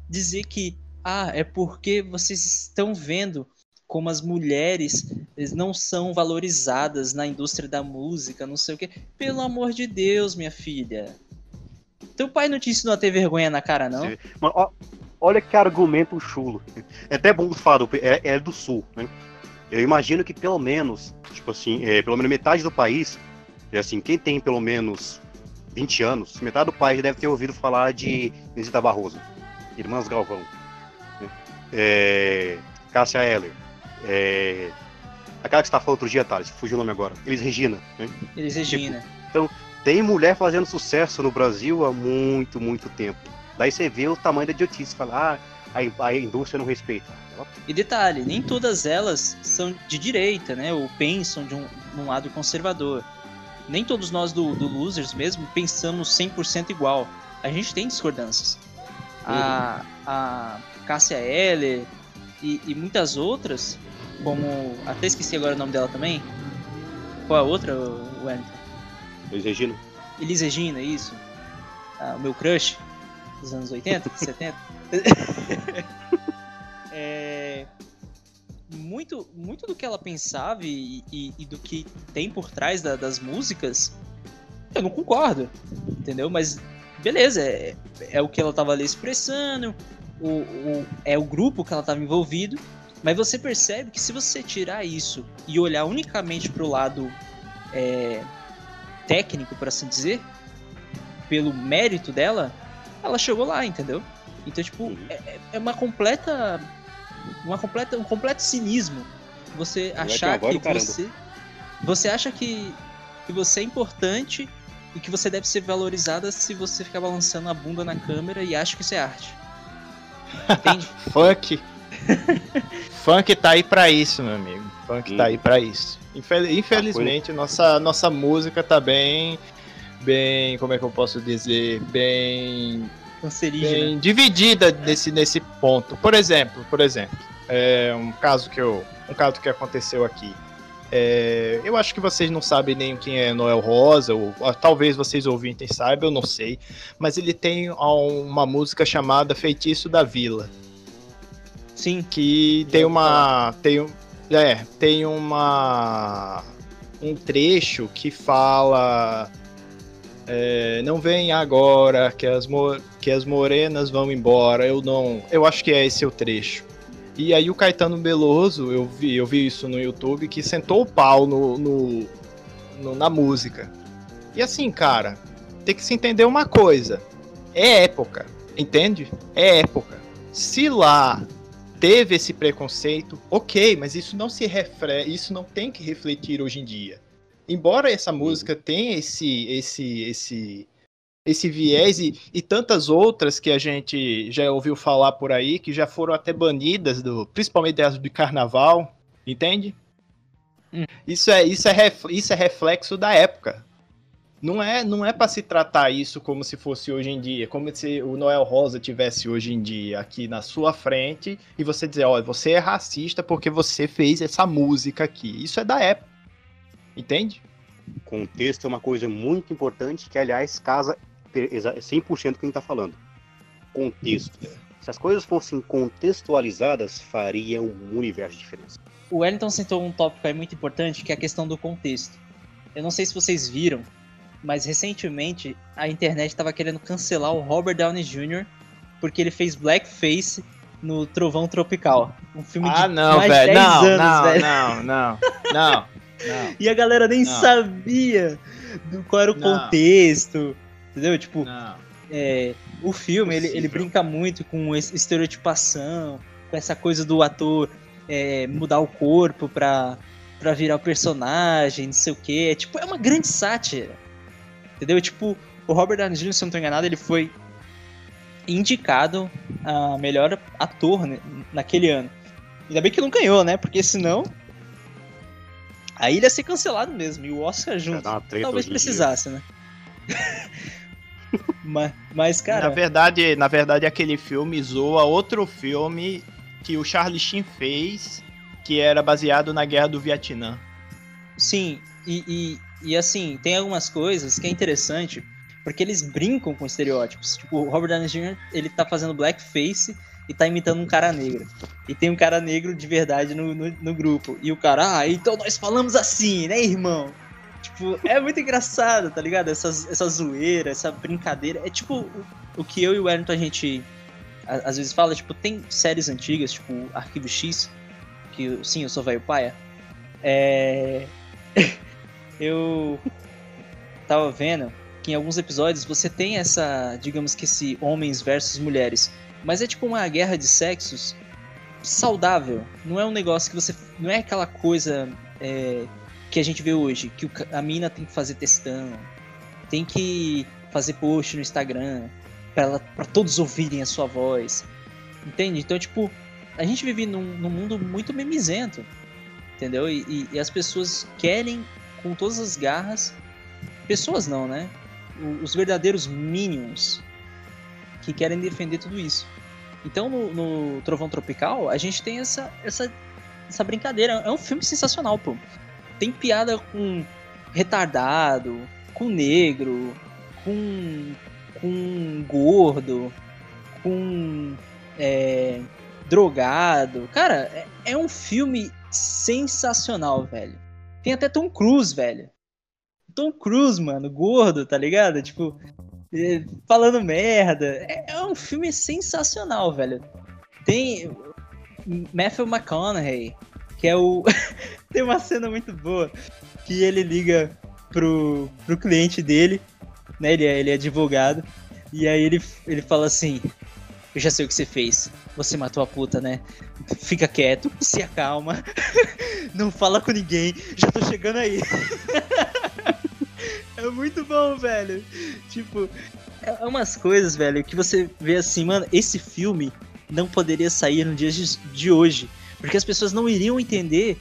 dizer que ah, é porque vocês estão vendo como as mulheres não são valorizadas na indústria da música, não sei o quê. Pelo amor de Deus, minha filha. Teu pai não te ensinou a ter vergonha na cara, não? Mas, ó, olha que argumento chulo. É até bom falar, do, é, é, do sul, né? Eu imagino que pelo menos, tipo assim, é, pelo menos metade do país, é assim, quem tem pelo menos 20 anos, metade do país deve ter ouvido falar de Visita Barroso, Irmãs Galvão. é, Cássia Eller, é, aquela que você tá falando outro dia, Thales, fugiu o nome agora, Elis Regina, né? Elis Regina. Então, tem mulher fazendo sucesso no Brasil há muito, muito tempo. Daí você vê o tamanho da idiotice, fala, ah, a, a indústria não respeita. E detalhe, nem todas elas são de direita, né? Ou pensam de um, de um lado conservador. Nem todos nós do, do Losers mesmo pensamos 100% igual. A gente tem discordâncias. A, a Cássia Eller e, e muitas outras, como. Até esqueci agora o nome dela também. Qual é a outra, Wellington? Elis Regina. Elis Regina, isso. Ah, o meu crush dos anos 80, 70. é, muito, muito do que ela pensava e, e, e do que tem por trás da, das músicas, eu não concordo, entendeu? Mas beleza, é, é o que ela estava ali expressando, o, o, é o grupo que ela estava envolvido, mas você percebe que se você tirar isso e olhar unicamente para o lado é, técnico, por assim dizer, pelo mérito dela, ela chegou lá, entendeu? Então, tipo, uhum. é, é uma completa. Uma completa, um completo cinismo. Você achar que você. Você acha que, que você é importante e que você deve ser valorizada se você ficar balançando a bunda na câmera e acha que isso é arte. Entende? Funk. Funk tá aí pra isso, meu amigo. Funk hum. tá aí pra isso. Infel infelizmente, nossa, nossa música tá bem. Bem. Como é que eu posso dizer? Bem. Bem dividida nesse, nesse ponto. Por exemplo, por exemplo, é um caso que eu. Um caso que aconteceu aqui. É, eu acho que vocês não sabem nem quem é Noel Rosa, ou, ou talvez vocês ouvintem saibam, eu não sei. Mas ele tem uma música chamada Feitiço da Vila. Sim. Que tem uma. Tem, é, tem uma. Um trecho que fala. É, não vem agora que as, que as morenas vão embora. Eu não. Eu acho que é esse o trecho. E aí o Caetano Beloso, eu vi, eu vi isso no YouTube, que sentou o pau no, no, no, na música. E assim, cara, tem que se entender uma coisa. É época, entende? É época. Se lá teve esse preconceito, ok, mas isso não se refere, isso não tem que refletir hoje em dia. Embora essa música tenha esse, esse, esse esse viés e, e, tantas outras que a gente já ouviu falar por aí, que já foram até banidas, do, principalmente as de carnaval, entende? Hum. Isso, é, isso, é ref, isso é reflexo da época. Não é, não é para se tratar isso como se fosse hoje em dia, como se o Noel Rosa tivesse hoje em dia aqui na sua frente e você dizer, olha, você é racista porque você fez essa música aqui. Isso é da época. Entende? Contexto é uma coisa muito importante que, aliás, casa 100% quem está falando. Contexto. Se as coisas fossem contextualizadas, faria um universo de diferença. O Wellington sentou um tópico aí muito importante, que é a questão do contexto. Eu não sei se vocês viram, mas recentemente a internet estava querendo cancelar o Robert Downey Jr. porque ele fez blackface no Trovão Tropical. Um filme ah, de não, mais velho. 10 não, anos, não, velho. Não, não, não, não. E a galera nem não. sabia do qual era o não. contexto. Entendeu? Tipo, é, o filme ele, ele brinca muito com estereotipação, com essa coisa do ator é, mudar o corpo pra, pra virar o personagem, não sei o que. É, tipo, é uma grande sátira. Entendeu? Tipo, o Robert Downey Jr., se eu não tô enganado, ele foi indicado a melhor ator né, naquele ano. Ainda bem que não ganhou, né? Porque senão. Aí ele ia ser cancelado mesmo. E o Oscar junto. Talvez precisasse, né? mas, mas, cara. Na verdade, na verdade, aquele filme zoa outro filme que o Charlie Sheen fez, que era baseado na guerra do Vietnã. Sim, e, e, e assim, tem algumas coisas que é interessante, porque eles brincam com estereótipos. Tipo, o Robert Downey Jr., ele tá fazendo blackface e tá imitando um cara negro. E tem um cara negro de verdade no, no, no grupo. E o cara, ah, então nós falamos assim, né, irmão? Tipo, é muito engraçado, tá ligado? Essa, essa zoeira, essa brincadeira. É tipo o, que eu e o Wellington a gente às vezes fala, tipo, tem séries antigas, tipo Arquivo X, que sim, eu sou velho paia. É. eu tava vendo que em alguns episódios você tem essa, digamos que esse homens versus mulheres, mas é tipo uma guerra de sexos saudável. Não é um negócio que você. Não é aquela coisa é, que a gente vê hoje, que a mina tem que fazer testão, tem que fazer post no Instagram, para todos ouvirem a sua voz. Entende? Então, tipo, a gente vive num, num mundo muito memizento. Entendeu? E, e, e, as pessoas querem, com todas as garras. Pessoas não, né? Os verdadeiros minions que querem defender tudo isso. Então, no, no, Trovão Tropical, a gente tem essa, essa, essa brincadeira. É um filme sensacional, pô. Tem piada com retardado, com negro, com, com gordo, com é, drogado. Cara, é, é um filme sensacional, velho. Tem até Tom Cruise, velho. Tom Cruise, mano, gordo, tá ligado? Tipo, falando merda. É, é, um filme sensacional, velho. Tem Matthew McConaughey, que é o. Tem uma cena muito boa que ele liga pro, pro cliente dele, né? Ele é, ele é advogado. E aí ele, ele fala assim: Eu já sei o que você fez. Você matou a puta, né? Fica quieto, se acalma. Não fala com ninguém. Já tô chegando aí. É muito bom, velho. Tipo, é umas coisas, velho, que você vê assim, mano, esse filme não poderia sair no dia de hoje. Porque as pessoas não iriam entender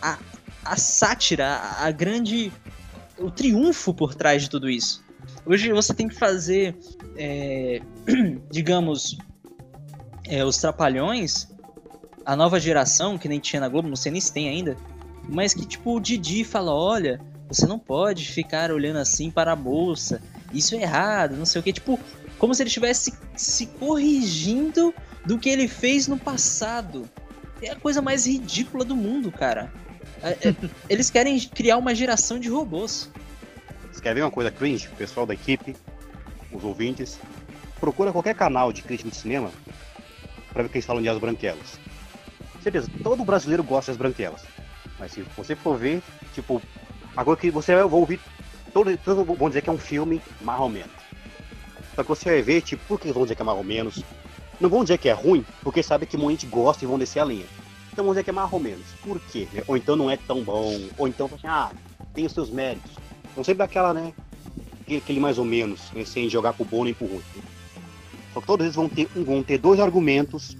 a, a sátira, a, a grande. o triunfo por trás de tudo isso. Hoje você tem que fazer, é, digamos, é, os Trapalhões, a nova geração, que nem tinha na Globo, não sei nem se tem ainda, mas que tipo o Didi fala: olha, você não pode ficar olhando assim para a bolsa. Isso é errado, não sei o que. Tipo, como se ele estivesse se corrigindo do que ele fez no passado. É a coisa mais ridícula do mundo, cara. É, é, eles querem criar uma geração de robôs. Você quer ver uma coisa cringe? O pessoal da equipe, os ouvintes, procura qualquer canal de crítica de cinema para ver o que eles falam de As Branquelas. Certeza, todo brasileiro gosta das Branquelas. Mas se você for ver, tipo, Agora que você vai ouvir, todo, todos vão dizer que é um filme mais ou menos. Só que você vai ver, tipo, por que vão dizer que é mais ou menos? Não vão dizer que é ruim, porque sabe que muita gente gosta e vão descer a linha. Então vão dizer que é mais ou menos. Por quê? Ou então não é tão bom, ou então, assim, ah, tem os seus méritos. Então sempre daquela, né, aquele mais ou menos, né, sem jogar pro bom nem pro ruim. Só que todos eles vão ter, vão ter dois argumentos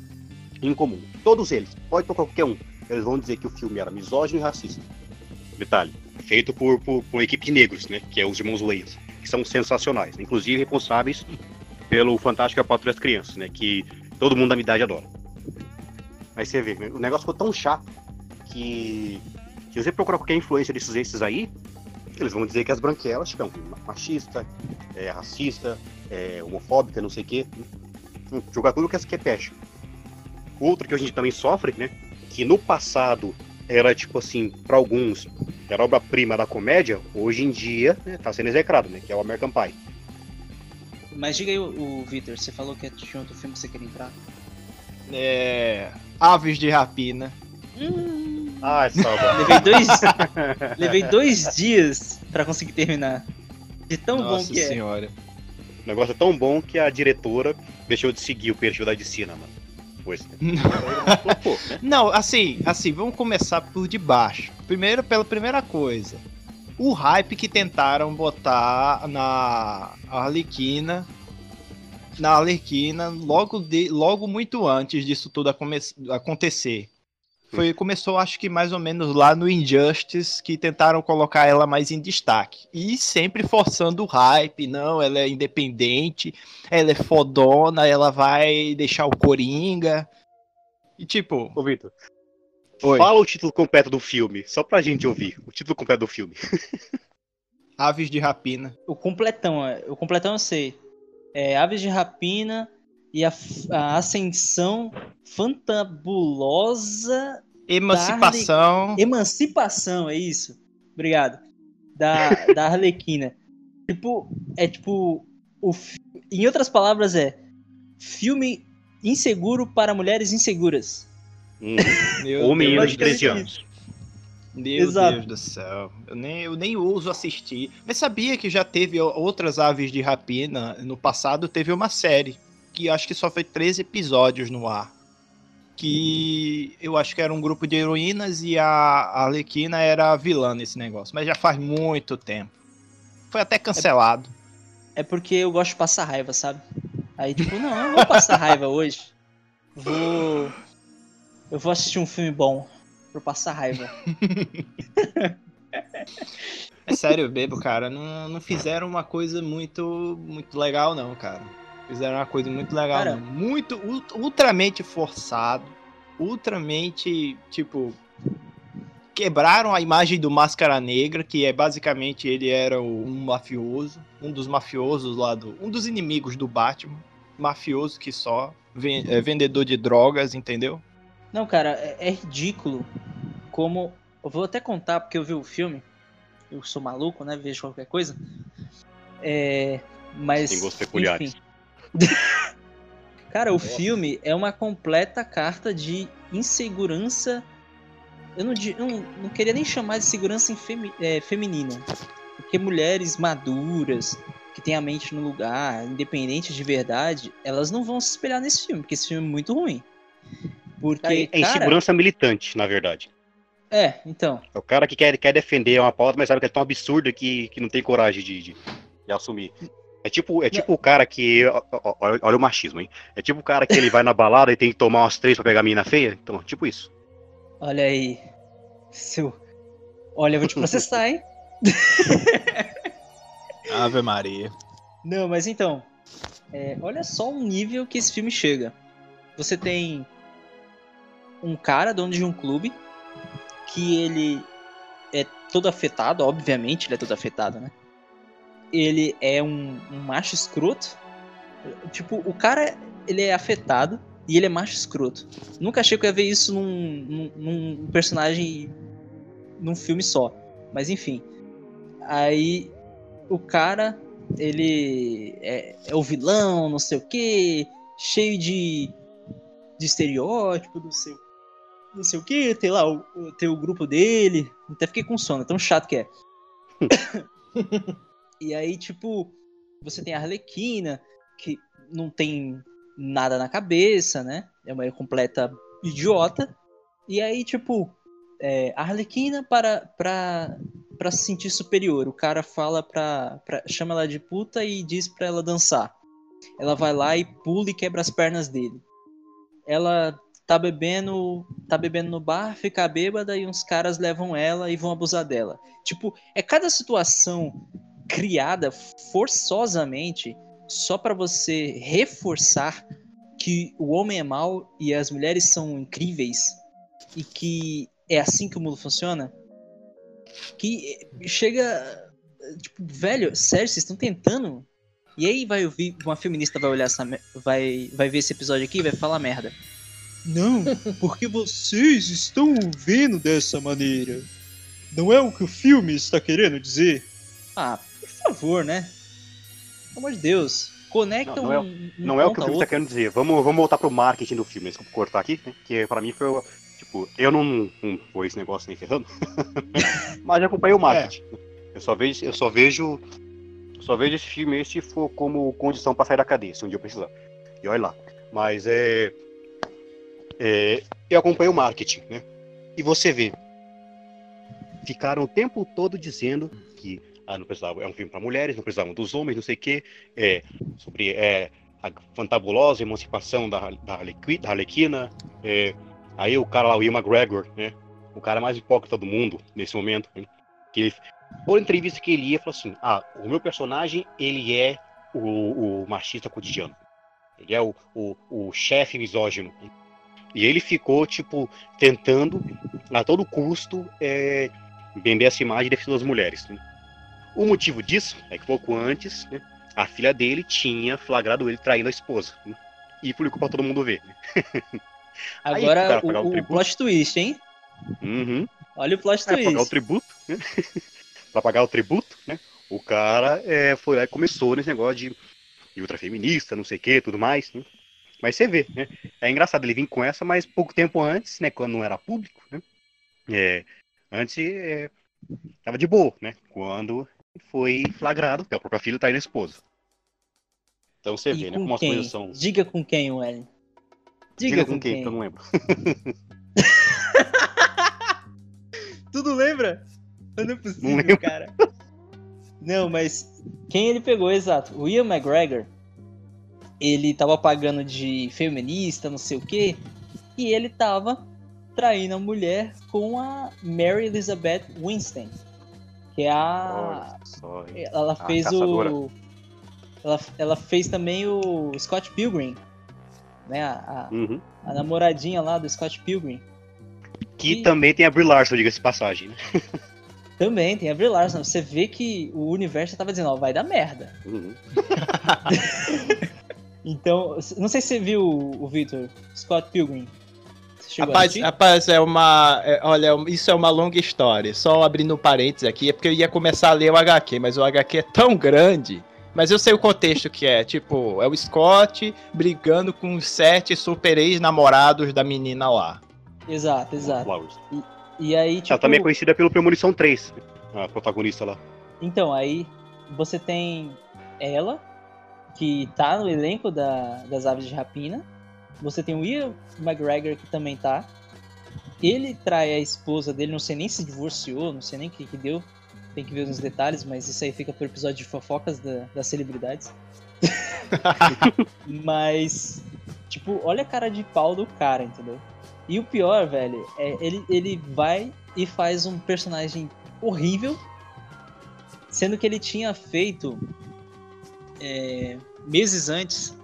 em comum. Todos eles, pode tocar qualquer um. Eles vão dizer que o filme era misógino e racista. Detalhe, feito por, por, por uma equipe de negros, né? Que é os irmãos Wayans, que são sensacionais, inclusive responsáveis pelo Fantástico Patrulha das Crianças, né? Que todo mundo da minha idade adora. Aí você vê, o negócio ficou tão chato que se você procurar qualquer influência desses esses aí, eles vão dizer que as branquelas tipo, é machista, é racista, é homofóbica, não sei o quê. Jogar tudo que que é peste. Outro que a gente também sofre, né? Que no passado era tipo assim, para alguns, era obra-prima da comédia, hoje em dia né, tá sendo execrado, né? Que é o American Pie. Mas diga aí, o, o Vitor, você falou que tinha outro filme que você queria entrar? É. Aves de Rapina. Hum. Ai, saudade. levei dois, levei dois dias para conseguir terminar. De tão Nossa bom que senhora. é. senhora. O negócio é tão bom que a diretora deixou de seguir o perfil da Dicina, mano depois. Não, assim, assim, vamos começar por debaixo. Primeiro, pela primeira coisa. O hype que tentaram botar na Arlequina. Na Arlequina, logo, de, logo muito antes disso tudo acontecer. Foi, começou, acho que mais ou menos lá no Injustice, que tentaram colocar ela mais em destaque. E sempre forçando o hype, não, ela é independente, ela é fodona, ela vai deixar o Coringa. E tipo. Ô, Vitor. Fala o título completo do filme, só pra gente ouvir. O título completo do filme. Aves de Rapina. O completão, é, o completão eu sei. É Aves de Rapina e a, a ascensão fantabulosa. Emancipação. Emancipação, é isso. Obrigado. Da, da Arlequina. Tipo, é tipo. O, em outras palavras, é filme inseguro para mulheres inseguras. Hum. Ou meninos de 13 anos. Meu Exato. Deus do céu. Eu nem, eu nem ouso assistir. Mas sabia que já teve outras aves de rapina? No passado teve uma série que acho que só foi três episódios no ar. que eu acho que era um grupo de heroínas e a Arlequina era a vilã nesse negócio, mas já faz muito tempo. Foi até cancelado. É porque eu gosto de passar raiva, sabe? Aí, tipo, não, eu não vou passar raiva hoje. Vou. Eu vou assistir um filme bom pra passar raiva. É sério, eu bebo, cara. Não, não fizeram uma coisa muito, muito legal, não, cara. Fizeram uma coisa muito legal, Cara. Muito, ult- ultramente forçado. Ultramente, tipo. Quebraram a imagem do Máscara Negra, que é basicamente ele era um mafioso. Um dos mafiosos lá do. Um dos inimigos do Batman. Mafioso que só. ven- é vendedor de drogas, entendeu? Não, cara, é, é ridículo como. Eu vou até contar porque eu vi o filme. Eu sou maluco, né? Vejo qualquer coisa. É. Mas. Tem gostos peculiares. enfim. cara, o filme é uma completa carta de insegurança. Eu não, eu não, não queria nem chamar de segurança infemi- é, feminina. Porque mulheres maduras, que têm a mente no lugar, independentes de verdade, elas não vão se espelhar nesse filme, porque esse filme é muito ruim. Porque, É, é cara, insegurança militante, na verdade. é, então. É o cara que quer, quer defender uma pauta, mas sabe que é tão absurda que, que não tem coragem de, de, de assumir. É tipo, é tipo o cara que. ó, ó, ó, Olha o machismo, hein? É tipo o cara que ele vai na balada e tem que tomar umas três pra pegar a mina feia. Então, tipo isso. Olha aí. Seu. Olha, eu vou te processar, hein? Ave Maria. Não, mas então. é, olha só o nível que esse filme chega. Você tem um cara dono de um clube que ele é todo afetado, obviamente, ele é todo afetado, né? Ele é um, um macho escroto. Tipo, o cara, ele é afetado e ele é macho escroto. Nunca achei que eu ia ver isso num, num, num personagem num filme só. Mas enfim. Aí o cara, ele é, é o vilão, não sei o que, cheio de, de estereótipo, não sei, não sei o que, tem lá o, tem o grupo dele. Até fiquei com sono, é tão chato que é. e aí, tipo, você tem a Arlequina, que não tem nada na cabeça, né? É uma completa idiota. E aí, tipo, é, a Arlequina para, pra, pra se sentir superior. O cara fala pra, pra. chama ela de puta e diz pra ela dançar. Ela vai lá e pula e quebra as pernas dele. Ela tá bebendo. tá bebendo no bar, fica bêbada e uns caras levam ela e vão abusar dela. Tipo, é cada situação criada forçosamente só pra você reforçar que o homem é mau e as mulheres são incríveis e que é assim que o mundo funciona, que eh, chega. Tipo, velho, sério, vocês estão tentando? E aí vai ouvir, uma feminista vai olhar essa. Vai, vai ver esse episódio aqui e vai falar merda. Não, porque vocês estão vendo dessa maneira. Não é o que o filme está querendo dizer? Ah, favor, né? Pelo amor de Deus. Conecta Não, não é- um, um Não é o que o filme tá querendo dizer. Vamos, vamos voltar pro marketing do filme. Desculpa cortar aqui, né? Que pra mim foi. o- Tipo, eu não, não foi esse negócio nem ferrando. mas eu acompanhei o marketing. Eu só vejo. Eu só vejo. eu Só vejo esse filme se for como condição pra sair da cadeia, se um dia eu precisar. E olha lá. Mas é. é eu acompanhei o marketing, né? E você vê. Ficaram o tempo todo dizendo que ah, não precisava, é um filme para mulheres, não precisavam dos homens, não sei o quê. É, sobre é, a fantabulosa emancipação da, da, Arlequi- da é, aí o cara lá, o Ian McGregor, né? O cara mais hipócrita do mundo nesse momento. né, que ele, por entrevista que ele ia, falou assim: Ah, o meu personagem, ele é o, o machista cotidiano. Ele é o, o, o chefe misógino. E ele ficou, tipo, tentando, a todo custo, é, vender essa imagem de defesa das mulheres. né. O motivo disso é que pouco antes, né, a filha dele tinha flagrado ele traindo a esposa. né, e publicou pra todo mundo ver. né. Aí, Agora pagar o o, o plot twist, hein? Uhum. Olha o plot É, pagar o twist. tributo, né? pra pagar o tributo, né? O cara é, foi lá e começou nesse negócio de, de ultrafeminista, não sei o que, tudo mais, né? Mas você vê, né? É engraçado ele vir com essa, mas pouco tempo antes, né? Quando não era público, né? É, antes é, tava de boa, né? Quando foi flagrado pela própria filha traindo a esposa. Então você E vê, né? com Como as coisas são. Diga com quem, Ellen. Diga, Diga com com quem, quem. que eu não lembro. Tudo lembra? Não é Não possível, lembro. cara. Não, mas quem ele pegou, exato? O Ian McGregor, ele tava pagando de feminista, não sei o quê, e ele tava traindo a mulher com a Mary Elizabeth Winstead, que é a... Só? Ela A fez caçadora. o... Ela, ela fez também o Scott Pilgrim, né? A, a- Uhum. a namoradinha lá do Scott Pilgrim. Que E- também tem a Brie Larson, diga-se passagem, né? Também tem a Brie Larson. Você vê que o universo tava dizendo, ó, vai dar merda. Uhum. Então, não sei se você viu o Victor, Scott Pilgrim. Chegou Rapaz, rapaz, é uma. é- olha, isso é uma longa história. Só abrindo um parênteses aqui, é porque eu ia começar a ler o HQ, mas o HQ é tão grande. Mas eu sei o contexto que é. Tipo, é o Scott brigando com os sete super ex-namorados da menina lá. Exato, exato. Flowers. E aí, tipo... Ela também é conhecida pelo Premonição 3, a protagonista lá. Então, aí você tem ela, que tá no elenco da, das Aves de Rapina. Você tem o Ian McGregor, que também tá. Ele trai a esposa dele, não sei nem se divorciou, não sei nem o que, que deu. Tem que ver nos detalhes, mas isso aí fica pro episódio de fofocas da- das celebridades. mas, tipo, olha a cara de pau do cara, entendeu? E o pior, velho, é ele, ele vai e faz um personagem horrível Sendo que ele tinha feito é, meses antes,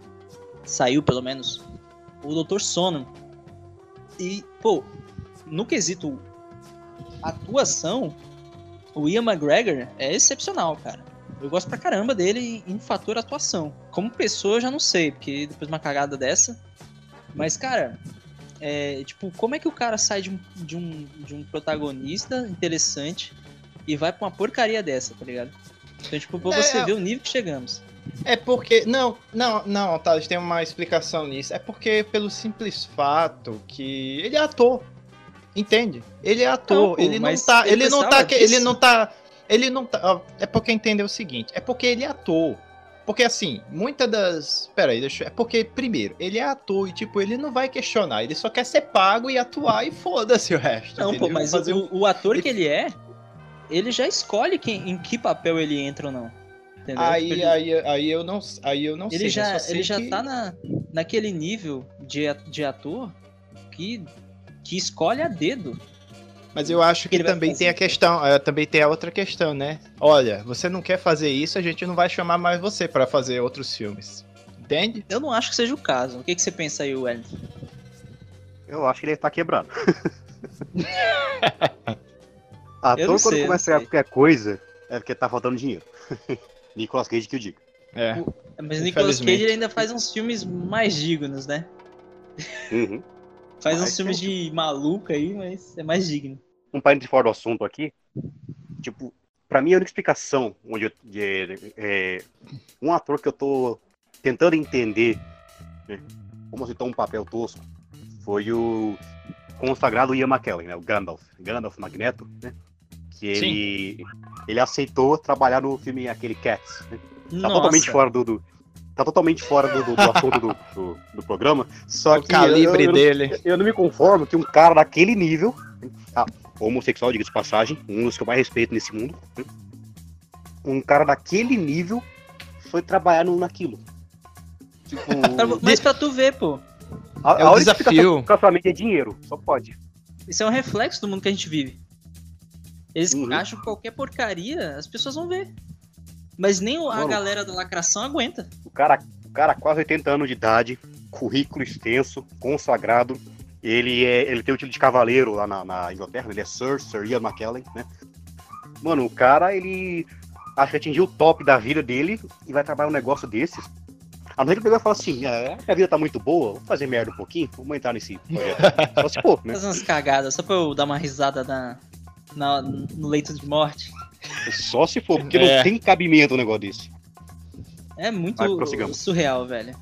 saiu pelo menos, o Dr. Sono. E, pô, no quesito atuação, o Ian McGregor é excepcional, cara. Eu gosto pra caramba dele em, fator atuação. Como pessoa eu já não sei, porque depois de uma cagada dessa. Mas, cara, é, tipo, como é que o cara sai de um, de um, de um protagonista interessante e vai pra uma porcaria dessa, tá ligado? Então, tipo, pra É, você é- ver o nível que chegamos. É porque. Não, não, não, Thales, tem uma explicação nisso. É porque, pelo simples fato que ele é ator. Entende? Ele é ator. Não, pô, ele não tá. ele Ele não tá. Ele não tá. Ele não tá. É porque entender o seguinte. É porque ele é ator. Porque assim, muitas das. Pera aí, deixa eu. É porque, primeiro, ele é ator e, tipo, ele não vai questionar. Ele só quer ser pago e atuar e foda-se o resto. Não, pô, entendeu? mas Fazer o, o ator ele- que ele é, ele já escolhe quem, em que papel ele entra ou não. Entendeu? Aí, ele, aí, aí eu não, aí eu não sei. ele eu já, sei ele já que- tá na, naquele nível de, de ator que, que escolhe a dedo. Mas eu acho que vai também tem a questão, eh, também tem a outra questão, né? Olha, você não quer fazer isso, a gente não vai chamar mais você pra fazer outros filmes. Entende? Eu não acho que seja o caso. O que, que você pensa aí, Wellington? Eu acho que ele tá quebrado. Eu Ator, quando sei, começa a sei. qualquer coisa, é porque tá faltando dinheiro. Nicolas Cage que eu digo. É. Mas o Nicolas Infelizmente. Cage ainda faz uns filmes mais dignos, né? Uhum. Faz Mas uns filmes tem- de maluco aí, mas é mais digno. Um parênteses fora do assunto aqui. Tipo, pra mim a única explicação onde eu, de- é, um ator que eu tô tentando entender né, como aceitou um papel tosco foi o consagrado Ian McKellen, né? O Gandalf. Gandalf Magneto, né? Que ele, ele aceitou trabalhar no filme aquele Cats. Né? Tá totalmente fora do, do- tá totalmente fora do, do- do assunto do, do, do programa. Só O que calibre eu, eu, dele. eu não me conformo que um cara daquele nível, ah, homossexual, diga de passagem, um dos que eu mais respeito nesse mundo, né? um cara daquele nível foi trabalhar no, naquilo. Tipo, Mas pra tu ver, pô. a, É o a única desafio. mente é dinheiro, só pode. Isso é um reflexo do mundo que a gente vive. Eles Uhum. acham que qualquer porcaria, as pessoas vão ver. Mas nem o- a Mano. galera da lacração aguenta. O cara, o cara quase 80 anos de idade, currículo extenso, consagrado. Ele, é, ele tem o título de cavaleiro lá na, na Inglaterra, ele é Sir, Sir Ian McKellen, né? Mano, o cara, ele acho que atingiu o top da vida dele e vai trabalhar um negócio desses. A não ser que ele pegou e fala assim, é, a vida tá muito boa, vou fazer merda um pouquinho, vamos entrar nesse projeto. Só se for, né? Faz umas cagadas, só pra eu dar uma risada na, na- no leito de morte. Só se for, porque É. não tem cabimento um negócio desse. É muito surreal, velho.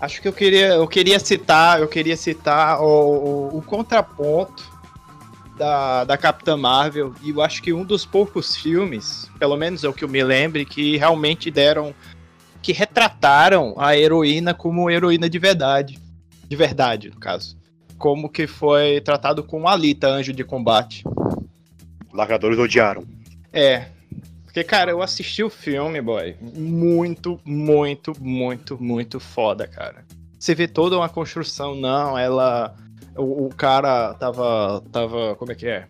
Acho que eu queria, eu queria citar, eu queria citar o, o- o contraponto da, da Capitã Marvel. E eu acho que um dos poucos filmes, pelo menos é o que eu me lembre, que realmente deram. que retrataram a heroína como heroína de verdade. de verdade, no caso. Como que foi tratado com Alita, anjo de combate. Largadores odiaram. É. Porque, cara, eu assisti o filme, boy. Muito, muito, muito, muito foda, cara. Você vê toda uma construção, não, ela. O, o cara tava. tava. Como é que é?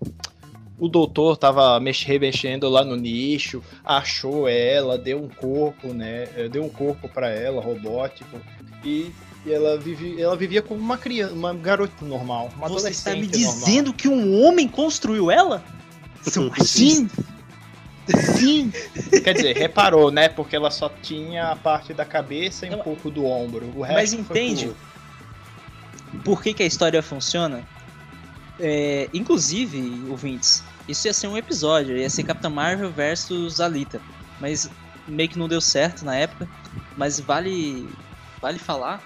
O doutor tava mex, remexendo lá no nicho, achou ela, deu um corpo, né? Deu um corpo para ela, robótico. E e ela, vive, ela vivia como uma criança, uma garota normal. Uma Você está me dizendo normal. que um homem construiu ela? Sim! Sim! Quer dizer, reparou, né? Porque ela só tinha a parte da cabeça e um pouco do ombro. O resto Mas entende por que, que a história funciona? É, inclusive, ouvintes, isso ia ser um episódio, ia ser Capitã Marvel versus Alita. Mas meio que não deu certo na época. Mas vale, vale falar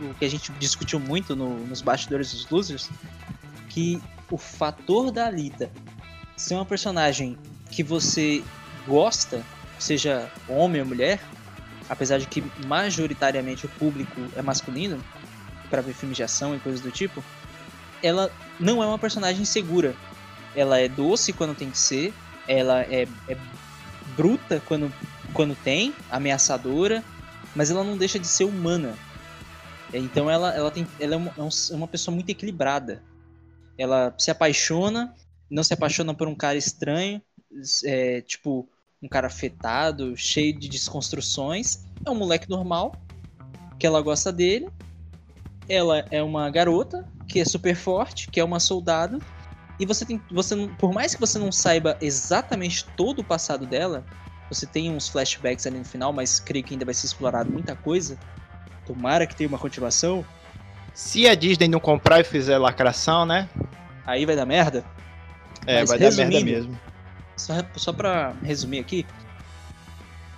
o que a gente discutiu muito no, nos bastidores dos losers, que o fator da Alita ser uma personagem que você gosta, seja homem ou mulher, apesar de que majoritariamente o público é masculino, para ver filmes de ação e coisas do tipo, ela não é uma personagem segura. Ela é doce quando tem que ser, ela é, é bruta quando, quando tem, ameaçadora, mas ela não deixa de ser humana. Então ela, ela, tem, ela é, uma, é uma pessoa muito equilibrada. Ela se apaixona, não se apaixona por um cara estranho, é, tipo, um cara afetado, cheio de desconstruções. É um moleque normal, que ela gosta dele. Ela é uma garota, que é super forte, que é uma soldado. E você tem. Você, por mais que você não saiba exatamente todo o passado dela, você tem uns flashbacks ali no final, mas creio que ainda vai ser explorado muita coisa. Tomara que tenha uma continuação. Se a Disney não comprar e fizer lacração, né? Aí vai dar merda. É, Mas vai dar merda mesmo. Só, só pra resumir aqui.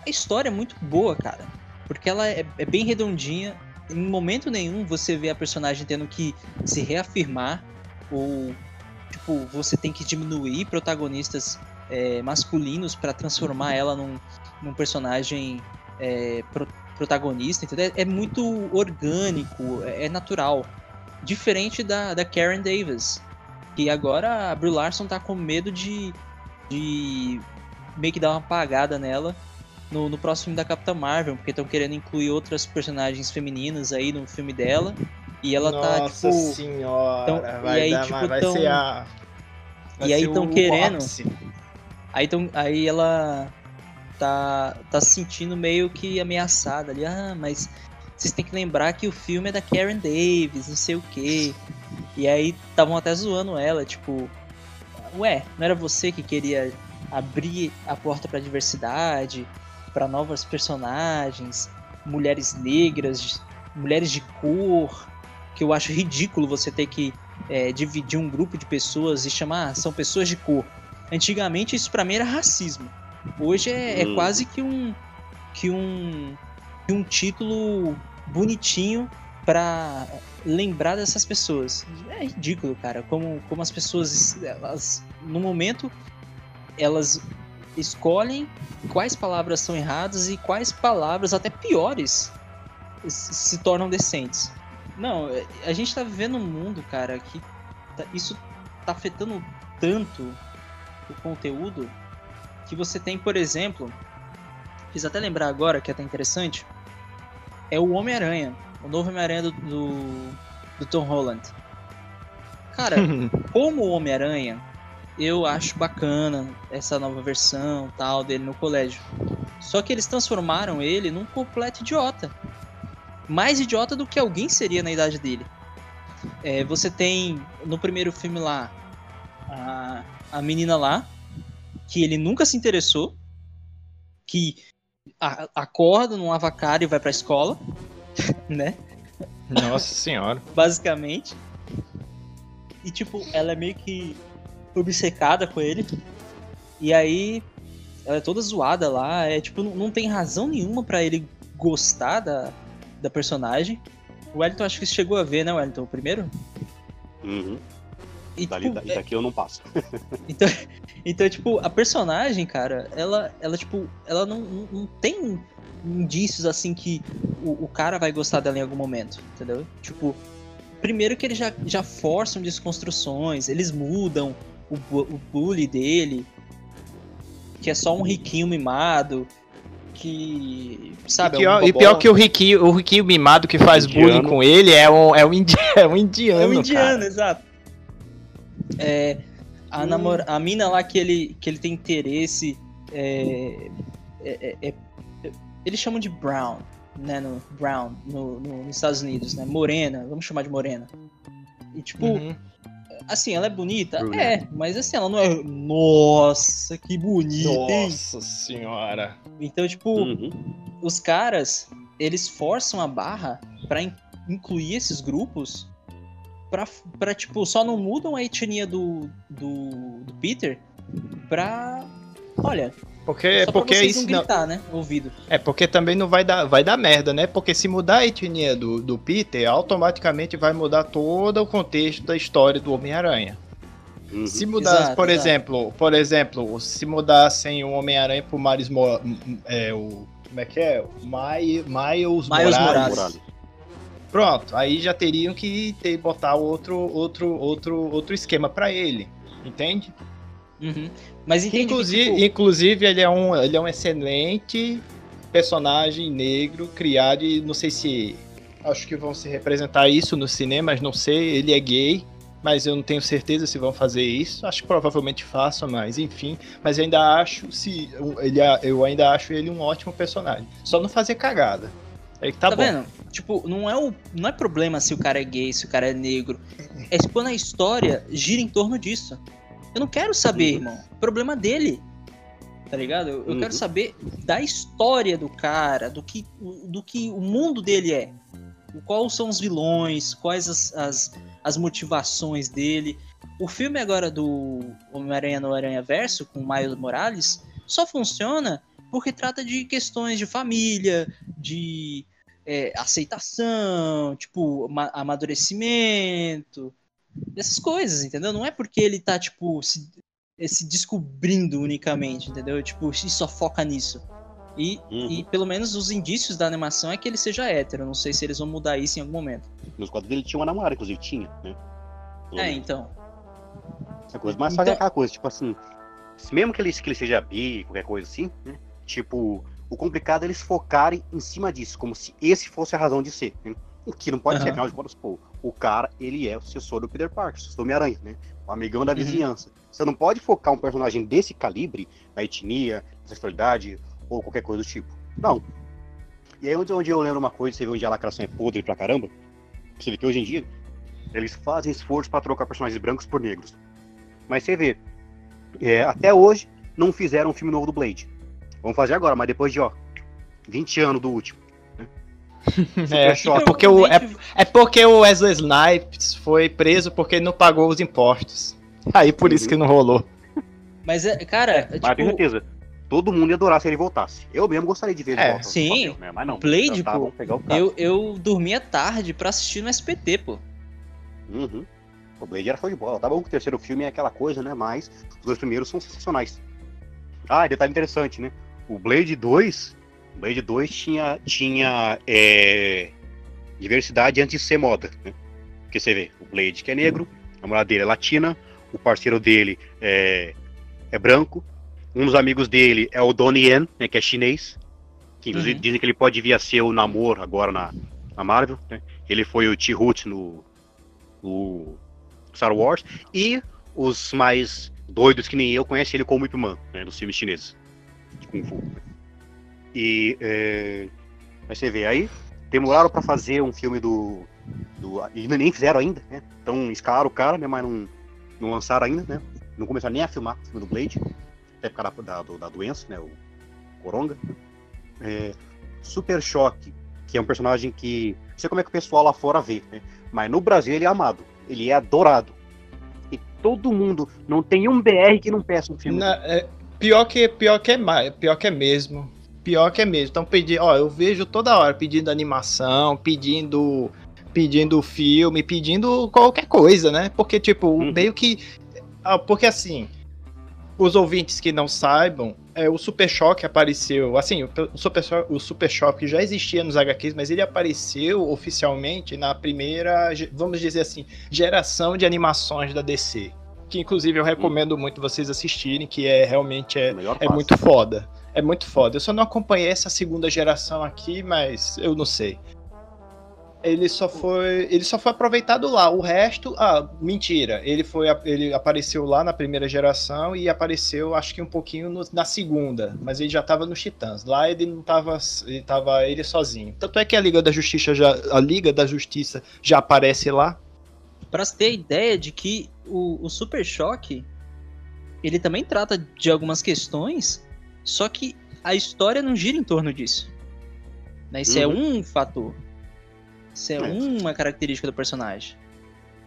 A história é muito boa, cara. Porque ela é, é bem redondinha. Em momento nenhum você vê a personagem tendo que se reafirmar. Ou, tipo, você tem que diminuir protagonistas é, masculinos para transformar ela num, num personagem é, pro, protagonista, entendeu? É muito orgânico, é, é natural. Diferente da, da Karen Davis, que agora a Brie Larson tá com medo de, de meio que dar uma apagada nela no, no próximo da Capitã Marvel, porque estão querendo incluir outras personagens femininas aí no filme dela. E ela Nossa tá, tipo. Nossa senhora! Tão, vai, e aí, dar, tipo, vai tão, ser a. Vai e aí estão querendo. Aí, tão, aí ela tá, tá se sentindo meio que ameaçada ali. Ah, mas vocês têm que lembrar que o filme é da Karen Davis, não sei o quê. E aí estavam até zoando ela, tipo, ué, não era você que queria abrir a porta para diversidade, para novas personagens, mulheres negras, mulheres de cor, que eu acho ridículo você ter que é, dividir um grupo de pessoas e chamar ah, são pessoas de cor. Antigamente isso para mim era racismo. Hoje é, é hum. quase que um que um que um título bonitinho para lembrar dessas pessoas. É ridículo, cara, como como as pessoas elas no momento elas escolhem quais palavras são erradas e quais palavras até piores se tornam decentes. Não, a gente tá vivendo um mundo, cara, que tá, isso tá afetando tanto o conteúdo que você tem, por exemplo, fiz até lembrar agora que é até interessante, é o Homem-Aranha, o novo Homem-Aranha do, do, do, Tom Holland. Cara, como Homem-Aranha, eu acho bacana essa nova versão tal dele no colégio. Só que eles transformaram ele num completo idiota. Mais idiota do que alguém seria na idade dele. É, você tem no primeiro filme lá a, a menina lá, que ele nunca se interessou, que a, acorda num avacário e vai pra escola, né? Nossa senhora. Basicamente. E tipo, ela é meio que obcecada com ele. E aí ela é toda zoada lá, é tipo, não, não tem razão nenhuma para ele gostar da, da personagem. O Wellington acho que chegou a ver, né, Wellington, o primeiro? Uhum. E, Dali, tipo, daqui eu não passo. então, então, tipo, a personagem, cara, ela, ela tipo, ela não, não, não tem indícios assim que o, o cara vai gostar dela em algum momento, entendeu? Tipo, primeiro que eles já, já forçam desconstruções, eles mudam o, o bully dele, que é só um riquinho mimado, que. Sabe, e, pior, é um e pior que o Riquinho, o Riquinho mimado que faz Indiano. bullying com ele é um, é um, indi é um indiano. É um indiano, cara. exato. É, a, Hum. namora, a mina lá que ele, que ele tem interesse. É- é- é- eles chamam de Brown, né? No, Brown, no, no- nos Estados Unidos, né? Morena, vamos chamar de Morena. E tipo, Uhum. assim, ela é bonita? É, mas assim, ela não é. Nossa, que bonita, hein? Nossa senhora. Então, tipo, Uhum. os caras, eles forçam a barra pra in- incluir esses grupos pra, pra, tipo, só não mudam a etnia do, do, do Peter pra... Olha, Porque, é só pra porque vocês isso não não, gritar, né? Ouvido. É porque também não vai dar, vai dar merda, né? Porque se mudar a etnia do, do Peter, automaticamente vai mudar todo o contexto da história do Homem-Aranha. Uhum. Se mudasse, Exato, por exato. exemplo, por exemplo, se mudassem o Homem-Aranha pro Miles Mo é, o como é que é? Mi- Miles, Miles Morales. Morales. Pronto, aí já teriam que ter botar outro outro outro outro esquema pra ele, entende? Uhum. Mas inclusive, tipo, inclusive ele é um ele é um excelente personagem negro criado e não sei se acho que vão se representar isso no cinema, mas não sei, ele é gay, mas eu não tenho certeza se vão fazer isso. Acho que provavelmente façam, mas enfim, mas eu ainda acho se ele eu ainda acho ele um ótimo personagem. Só não fazer cagada. Aí que tá, Tá, bom. vendo? Tipo, não é, o, não é problema se o cara é gay, se o cara é negro. É quando a história gira em torno disso. Eu não quero saber, Uhum. irmão. Problema dele. Tá ligado? Eu, eu Uhum. quero saber da história do cara, do que, do que o mundo dele é. Quais são os vilões, quais as, as, as motivações dele. O filme agora do Homem-Aranha no Aranha Verso, com Miles Morales, só funciona porque trata de questões de família, de é, aceitação, tipo, ma- amadurecimento, essas coisas, entendeu? Não é porque ele tá, tipo, se, eh, se descobrindo unicamente, entendeu? Tipo, e só foca nisso. E, Uhum. e pelo menos os indícios da animação é que ele seja hétero. Não sei se eles vão mudar isso em algum momento. Nos quadros dele tinha uma namorada, inclusive tinha, né? Pelo É, menos. então. Essa coisa. Mas Então- aquela coisa, tipo assim, mesmo que ele, que ele seja bi, qualquer coisa assim, né? Tipo, o complicado é eles focarem em cima disso, como se esse fosse a razão de ser, né? O que não pode ser, Aham. afinal de contas, pô, o cara, ele é o sucessor do Peter Parker, o sucessor do Homem-Aranha, né? O amigão da Uhum. vizinhança. Você não pode focar um personagem desse calibre, na etnia, na sexualidade, ou qualquer coisa do tipo. Não. E aí onde, onde eu lembro uma coisa, você vê onde a lacração é podre pra caramba, você vê que hoje em dia, eles fazem esforço pra trocar personagens brancos por negros. Mas você vê, é, até hoje não fizeram um filme novo do Blade. Vamos fazer agora, mas depois de, ó, 20 anos do último. É, é porque o, é, é porque o Wesley Snipes foi preso porque ele não pagou os impostos. Aí por isso que não rolou. Mas, é, cara, é, Mas eu tenho tipo, certeza, todo mundo ia adorar se ele voltasse. Eu mesmo gostaria de ver ele É, voltar. sim. Papel, né? Mas não. Blade, tá, pô, eu, eu dormia tarde pra assistir no SPT, pô. Uhum. O Blade era show de bola. Tá bom que o terceiro filme é aquela coisa, né? Mas os dois primeiros são sensacionais. Ah, detalhe interessante, né? O Blade 2. O Blade 2 tinha, tinha é, diversidade antes de ser moda, né? Porque você vê, o Blade que é negro, a mulher dele é latina, o parceiro dele é, é branco, um dos amigos dele é o Donnie Yen, né, que é chinês, que inclusive Uhum. dizem que ele pode vir a ser o Namor agora na, na Marvel, né? Ele foi o T-Hoot no, no Star Wars, e os mais doidos que nem eu conhecem ele como Ip Man, né, dos filmes chineses de Kung Fu. E é, aí você vê, aí demoraram pra fazer um filme do, do e nem fizeram ainda, né? Então escalaram o cara, né, mas não, não lançaram ainda, né? Não começaram nem a filmar o filme do Blade, até por causa da, da, da doença, né, o Coronga. É, Super Choque, que é um personagem que não sei como é que o pessoal lá fora vê, né? Mas no Brasil ele é amado, ele é adorado. E todo mundo, não tem um BR que não peça um filme. Na- é, pior, que, pior, que é, pior que é mesmo. Pior que é mesmo. Então pedindo, ó, eu vejo toda hora pedindo animação, pedindo pedindo filme, pedindo qualquer coisa, né? Porque tipo, Uhum. meio que ah, porque assim, os ouvintes que não saibam, é, o Super Choque apareceu. Assim, o, Super, o Super Choque já existia nos HQs, mas ele apareceu oficialmente na primeira, vamos dizer assim, geração de animações da DC. Que inclusive eu recomendo muito vocês assistirem, que é realmente é, é muito foda. É muito foda. Eu só não acompanhei essa segunda geração aqui, mas eu não sei ele só foi ele só foi aproveitado lá. O resto, ah, mentira. Ele foi ele apareceu lá na primeira geração e apareceu acho que um pouquinho no, na segunda, mas ele já estava nos Titãs. Lá ele não estava ele tava ele sozinho. Tanto é que a Liga da Justiça já a Liga da Justiça já aparece lá. Para ter ideia de que o, o Super Choque ele também trata de algumas questões, só que a história não gira em torno disso. Né? Isso é uhum. é um fator. Isso é, é, uma característica do personagem.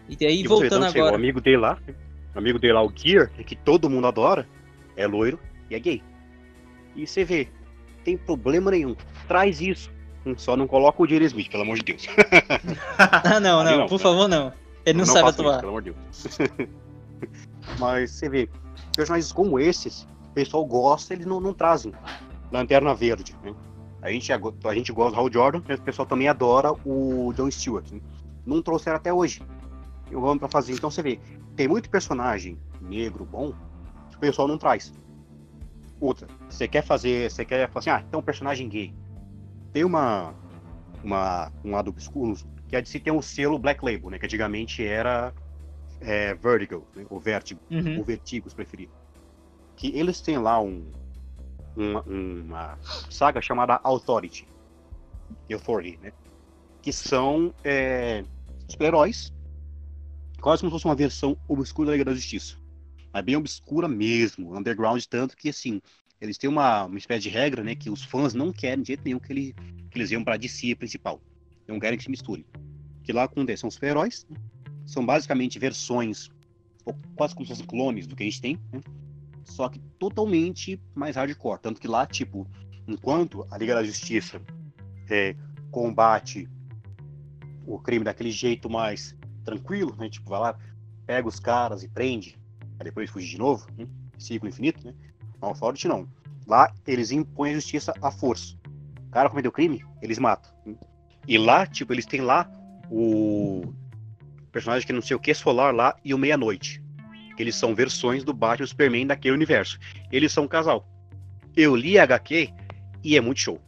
E aí, e voltando agora. o amigo dele lá, o amigo dele lá, o Gear, que todo mundo adora, é loiro e é gay. E você vê, tem problema nenhum. Traz isso. Só não coloca o Jerry Smith, pelo amor de Deus. ah, não, não, não, por favor, não. Ele não, não sabe atuar. Isso, pelo amor de Deus. Mas você vê, personagens como esses, o pessoal gosta, eles não, não trazem. Lanterna Verde, né? A gente, a gente gosta do Hal Jordan, mas o pessoal também adora o John Stewart. Né? Não trouxeram até hoje. Eu vamos para fazer. Então você vê, tem muito personagem negro bom que o pessoal não traz. Outra, você quer fazer, você quer falar assim, ah, tem um personagem gay. Tem uma uma um lado obscuro que é de se ter um selo Black Label, né, que antigamente era é, Vertigo, né, ou Vertigo, uhum. ou Vertigos preferido. Que eles têm lá um uma, uma saga chamada Authority. Authority, né? Que são é, super-heróis, quase como se fosse uma versão obscura da Liga da Justiça. Mas bem obscura mesmo, underground, tanto que assim, eles têm uma, uma espécie de regra, né? Que os fãs não querem de jeito nenhum que, ele, que eles venham pra DC principal. Não querem que se misture. Que lá acontece, são super-heróis, são basicamente versões, quase como se fossem clones do que a gente tem, né? Só que totalmente mais hardcore. Tanto que lá, tipo, enquanto a Liga da Justiça é, combate o crime daquele jeito mais tranquilo, né? Tipo, vai lá, pega os caras e prende, aí depois fugir de novo, né? ciclo infinito, né? Não, Authority não. Lá eles impõem a justiça à força. O cara cometeu crime, eles matam. E lá, tipo, eles têm lá o personagem que não sei o que solar lá e o meia-noite. Eles são versões do Batman e Superman daquele universo. Eles são um casal. Eu li a HQ e é muito show.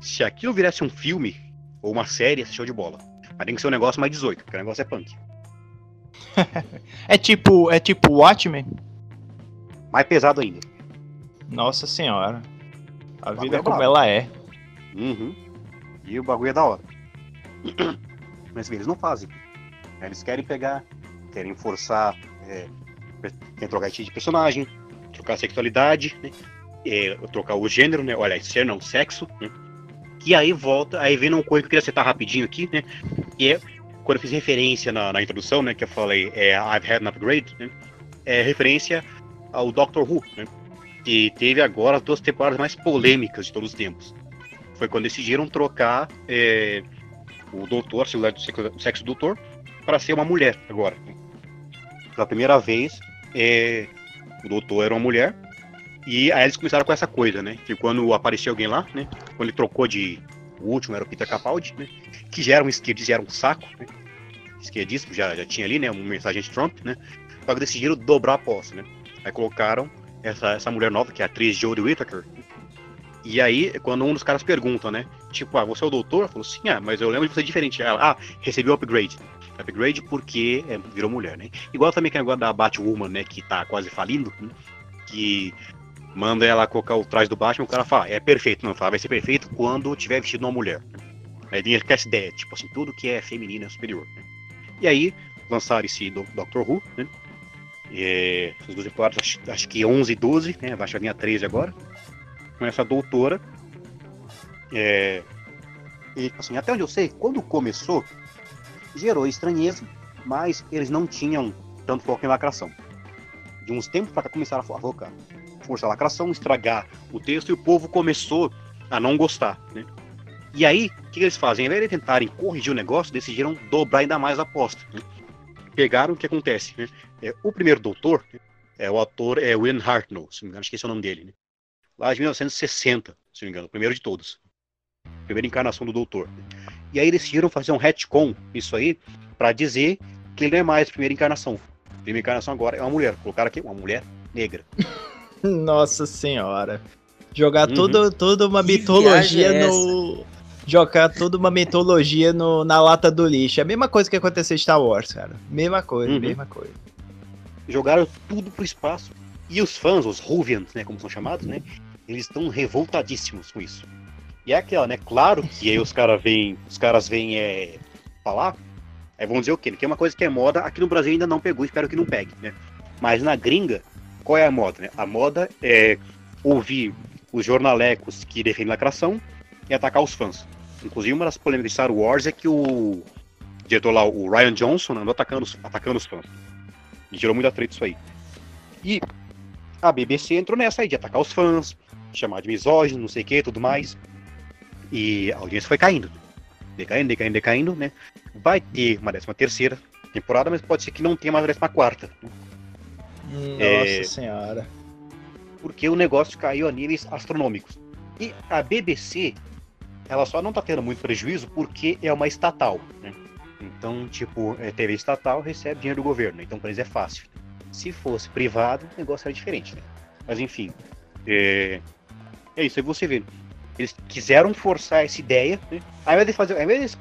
Se aquilo virasse um filme ou uma série, é show de bola. Mas tem que ser um negócio mais 18, porque o negócio é punk. é tipo, é tipo Watchmen? Mais pesado ainda. Nossa senhora. A vida é como ela é. Uhum. E o bagulho é da hora. Mas eles não fazem. Eles querem pegar, querem forçar é, tem trocar de personagem, trocar sexualidade, né? É, trocar o gênero, né? Olha, ser não, sexo, né? E aí volta, aí vem uma coisa que eu queria acertar rapidinho aqui, né? Que é, quando eu fiz referência na, na introdução, né? Que eu falei, é I've had an upgrade, né? É referência ao Doctor Who, né? Que teve agora as duas temporadas mais polêmicas de todos os tempos. Foi quando decidiram trocar é, o doutor, o sexo do doutor, para ser uma mulher agora. Pela primeira vez, é, o doutor era uma mulher. E aí eles começaram com essa coisa, né? Que quando aparecia alguém lá, né? Quando ele trocou de. O último era o Peter Capaldi, né? Que já era um esquerdista, já era um saco, né? Esquerdista, já, já tinha ali, né? Uma mensagem de Trump, né? Só que decidiram dobrar a aposta, né? Aí colocaram essa, essa mulher nova, que é a atriz Jodie Whittaker. E aí, quando um dos caras pergunta, né? Tipo, ah, você é o doutor? Falou, sim, ah, mas eu lembro de você diferente. Ela, ah, recebeu upgrade upgrade porque é, virou mulher, né? Igual também que agora da Batwoman, né? Que tá quase falindo, né? que manda ela colocar o traje do Batman, o cara fala, é perfeito, não, fala, vai ser perfeito quando tiver vestido uma mulher. Aí tem essa ideia, tipo assim, tudo que é feminino é superior. Né? E aí, lançaram esse do Doctor Who, né? É, essas duas acho, acho, que 11 e 12, né? Vai chegar a 13 agora. Com essa doutora. É, e assim, até onde eu sei, quando começou, gerou estranheza, mas eles não tinham tanto foco em lacração. De uns tempos para cá começaram a focar, forçar a lacração, estragar o texto e o povo começou a não gostar, né? E aí, o que eles fazem? Ao invés de tentarem corrigir o negócio, decidiram dobrar ainda mais a aposta. Né? Pegaram o que acontece. Né? É, o primeiro doutor, É, o ator é William Hartnell, se não me engano, esse é o nome dele. Né? Lá de 1960, se não me engano, o primeiro de todos. Primeira encarnação do Doutor. E aí decidiram fazer um retcon, isso aí, para dizer que ele não é mais a primeira encarnação. A primeira encarnação agora é uma mulher. Colocaram aqui uma mulher negra. Nossa senhora. Jogar Uhum. tudo, tudo uma Que mitologia é no. Jogar tudo uma mitologia no, na lata do lixo. É a mesma coisa que aconteceu em Star Wars, cara. Mesma coisa, Uhum. mesma coisa. Jogaram tudo pro espaço. E os fãs, os Ruvians, né, como são chamados, né? Eles estão revoltadíssimos com isso. E é aquela, né? Claro que aí os caras vêm, os caras vêm é, falar, aí vão dizer o quê? Que é uma coisa que é moda, aqui no Brasil ainda não pegou, espero que não pegue, né? Mas na gringa, qual é a moda, né? A moda é ouvir os jornalecos que defendem lacração e atacar os fãs. Inclusive, uma das polêmicas de Star Wars é que o diretor lá, o Ryan Johnson, andou atacando atacando os fãs. E gerou muita treta isso aí. E a BBC entrou nessa aí de atacar os fãs, chamar de misógino, não sei o que, tudo mais. E a audiência foi caindo. Decaindo, decaindo, decaindo, né? Vai ter uma décima terceira temporada, mas pode ser que não tenha mais a décima quarta. Nossa É. senhora. Porque o negócio caiu a níveis astronômicos. E a BBC, ela só não tá tendo muito prejuízo porque é uma estatal, né? Então, tipo, é, TV estatal recebe dinheiro do governo, então pra eles é fácil. Se fosse privado, o negócio era diferente, né? Mas enfim, é, é isso aí você vê. Eles quiseram forçar essa ideia, né? Ao invés de fazer, ao invés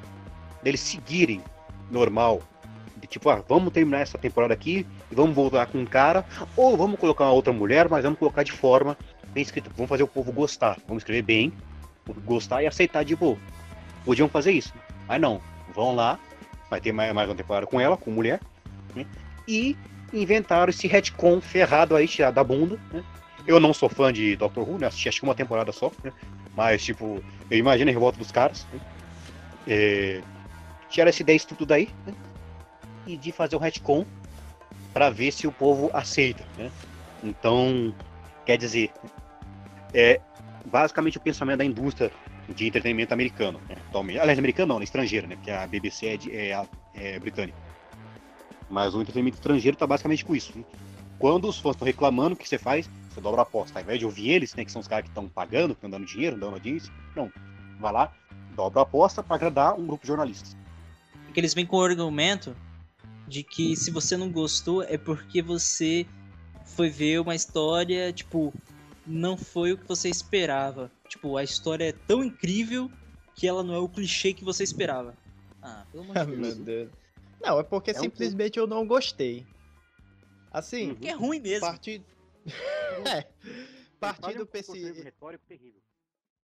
deles seguirem normal, de tipo, ah, vamos terminar essa temporada aqui e vamos voltar com um cara, ou vamos colocar uma outra mulher, mas vamos colocar de forma bem escrita. Vamos fazer o povo gostar. Vamos escrever bem, gostar e aceitar de boa. Podiam fazer isso. Mas não. Vão lá, vai ter mais, mais uma temporada com ela, com mulher, né? e inventaram esse retcon ferrado aí, tirado da bunda. Né? Eu não sou fã de Doctor Who, né? Assisti acho que uma temporada só, né? Mas, tipo, eu imagino a revolta dos caras. Né? É... Tiraram essa ideia isso tudo daí, né? E de fazer o retcon para ver se o povo aceita, né? Então, quer dizer, é basicamente o pensamento da indústria de entretenimento americano, né? Aliás, americano não, né? estrangeiro, né? Porque a BBC é, de- é, é britânica. Mas o entretenimento estrangeiro tá basicamente com isso. né? Quando os fãs estão reclamando, o que você faz? Você dobra a aposta. Ao invés de ouvir eles, né, que são os caras que estão pagando, que estão dando dinheiro, dando audiência, não. Vai lá, dobra a aposta para agradar um grupo de jornalistas. Porque eles vêm com o argumento de que se você não gostou é porque você foi ver uma história, tipo, não foi o que você esperava. Tipo, a história é tão incrível que ela não é o clichê que você esperava. Ah, pelo amor Ah, de meu Deus. Deus. Não, é porque É um simplesmente eu não gostei. Assim, Uhum. Que é ruim mesmo. partir. é. Partindo Olha um esse. retórico terrível.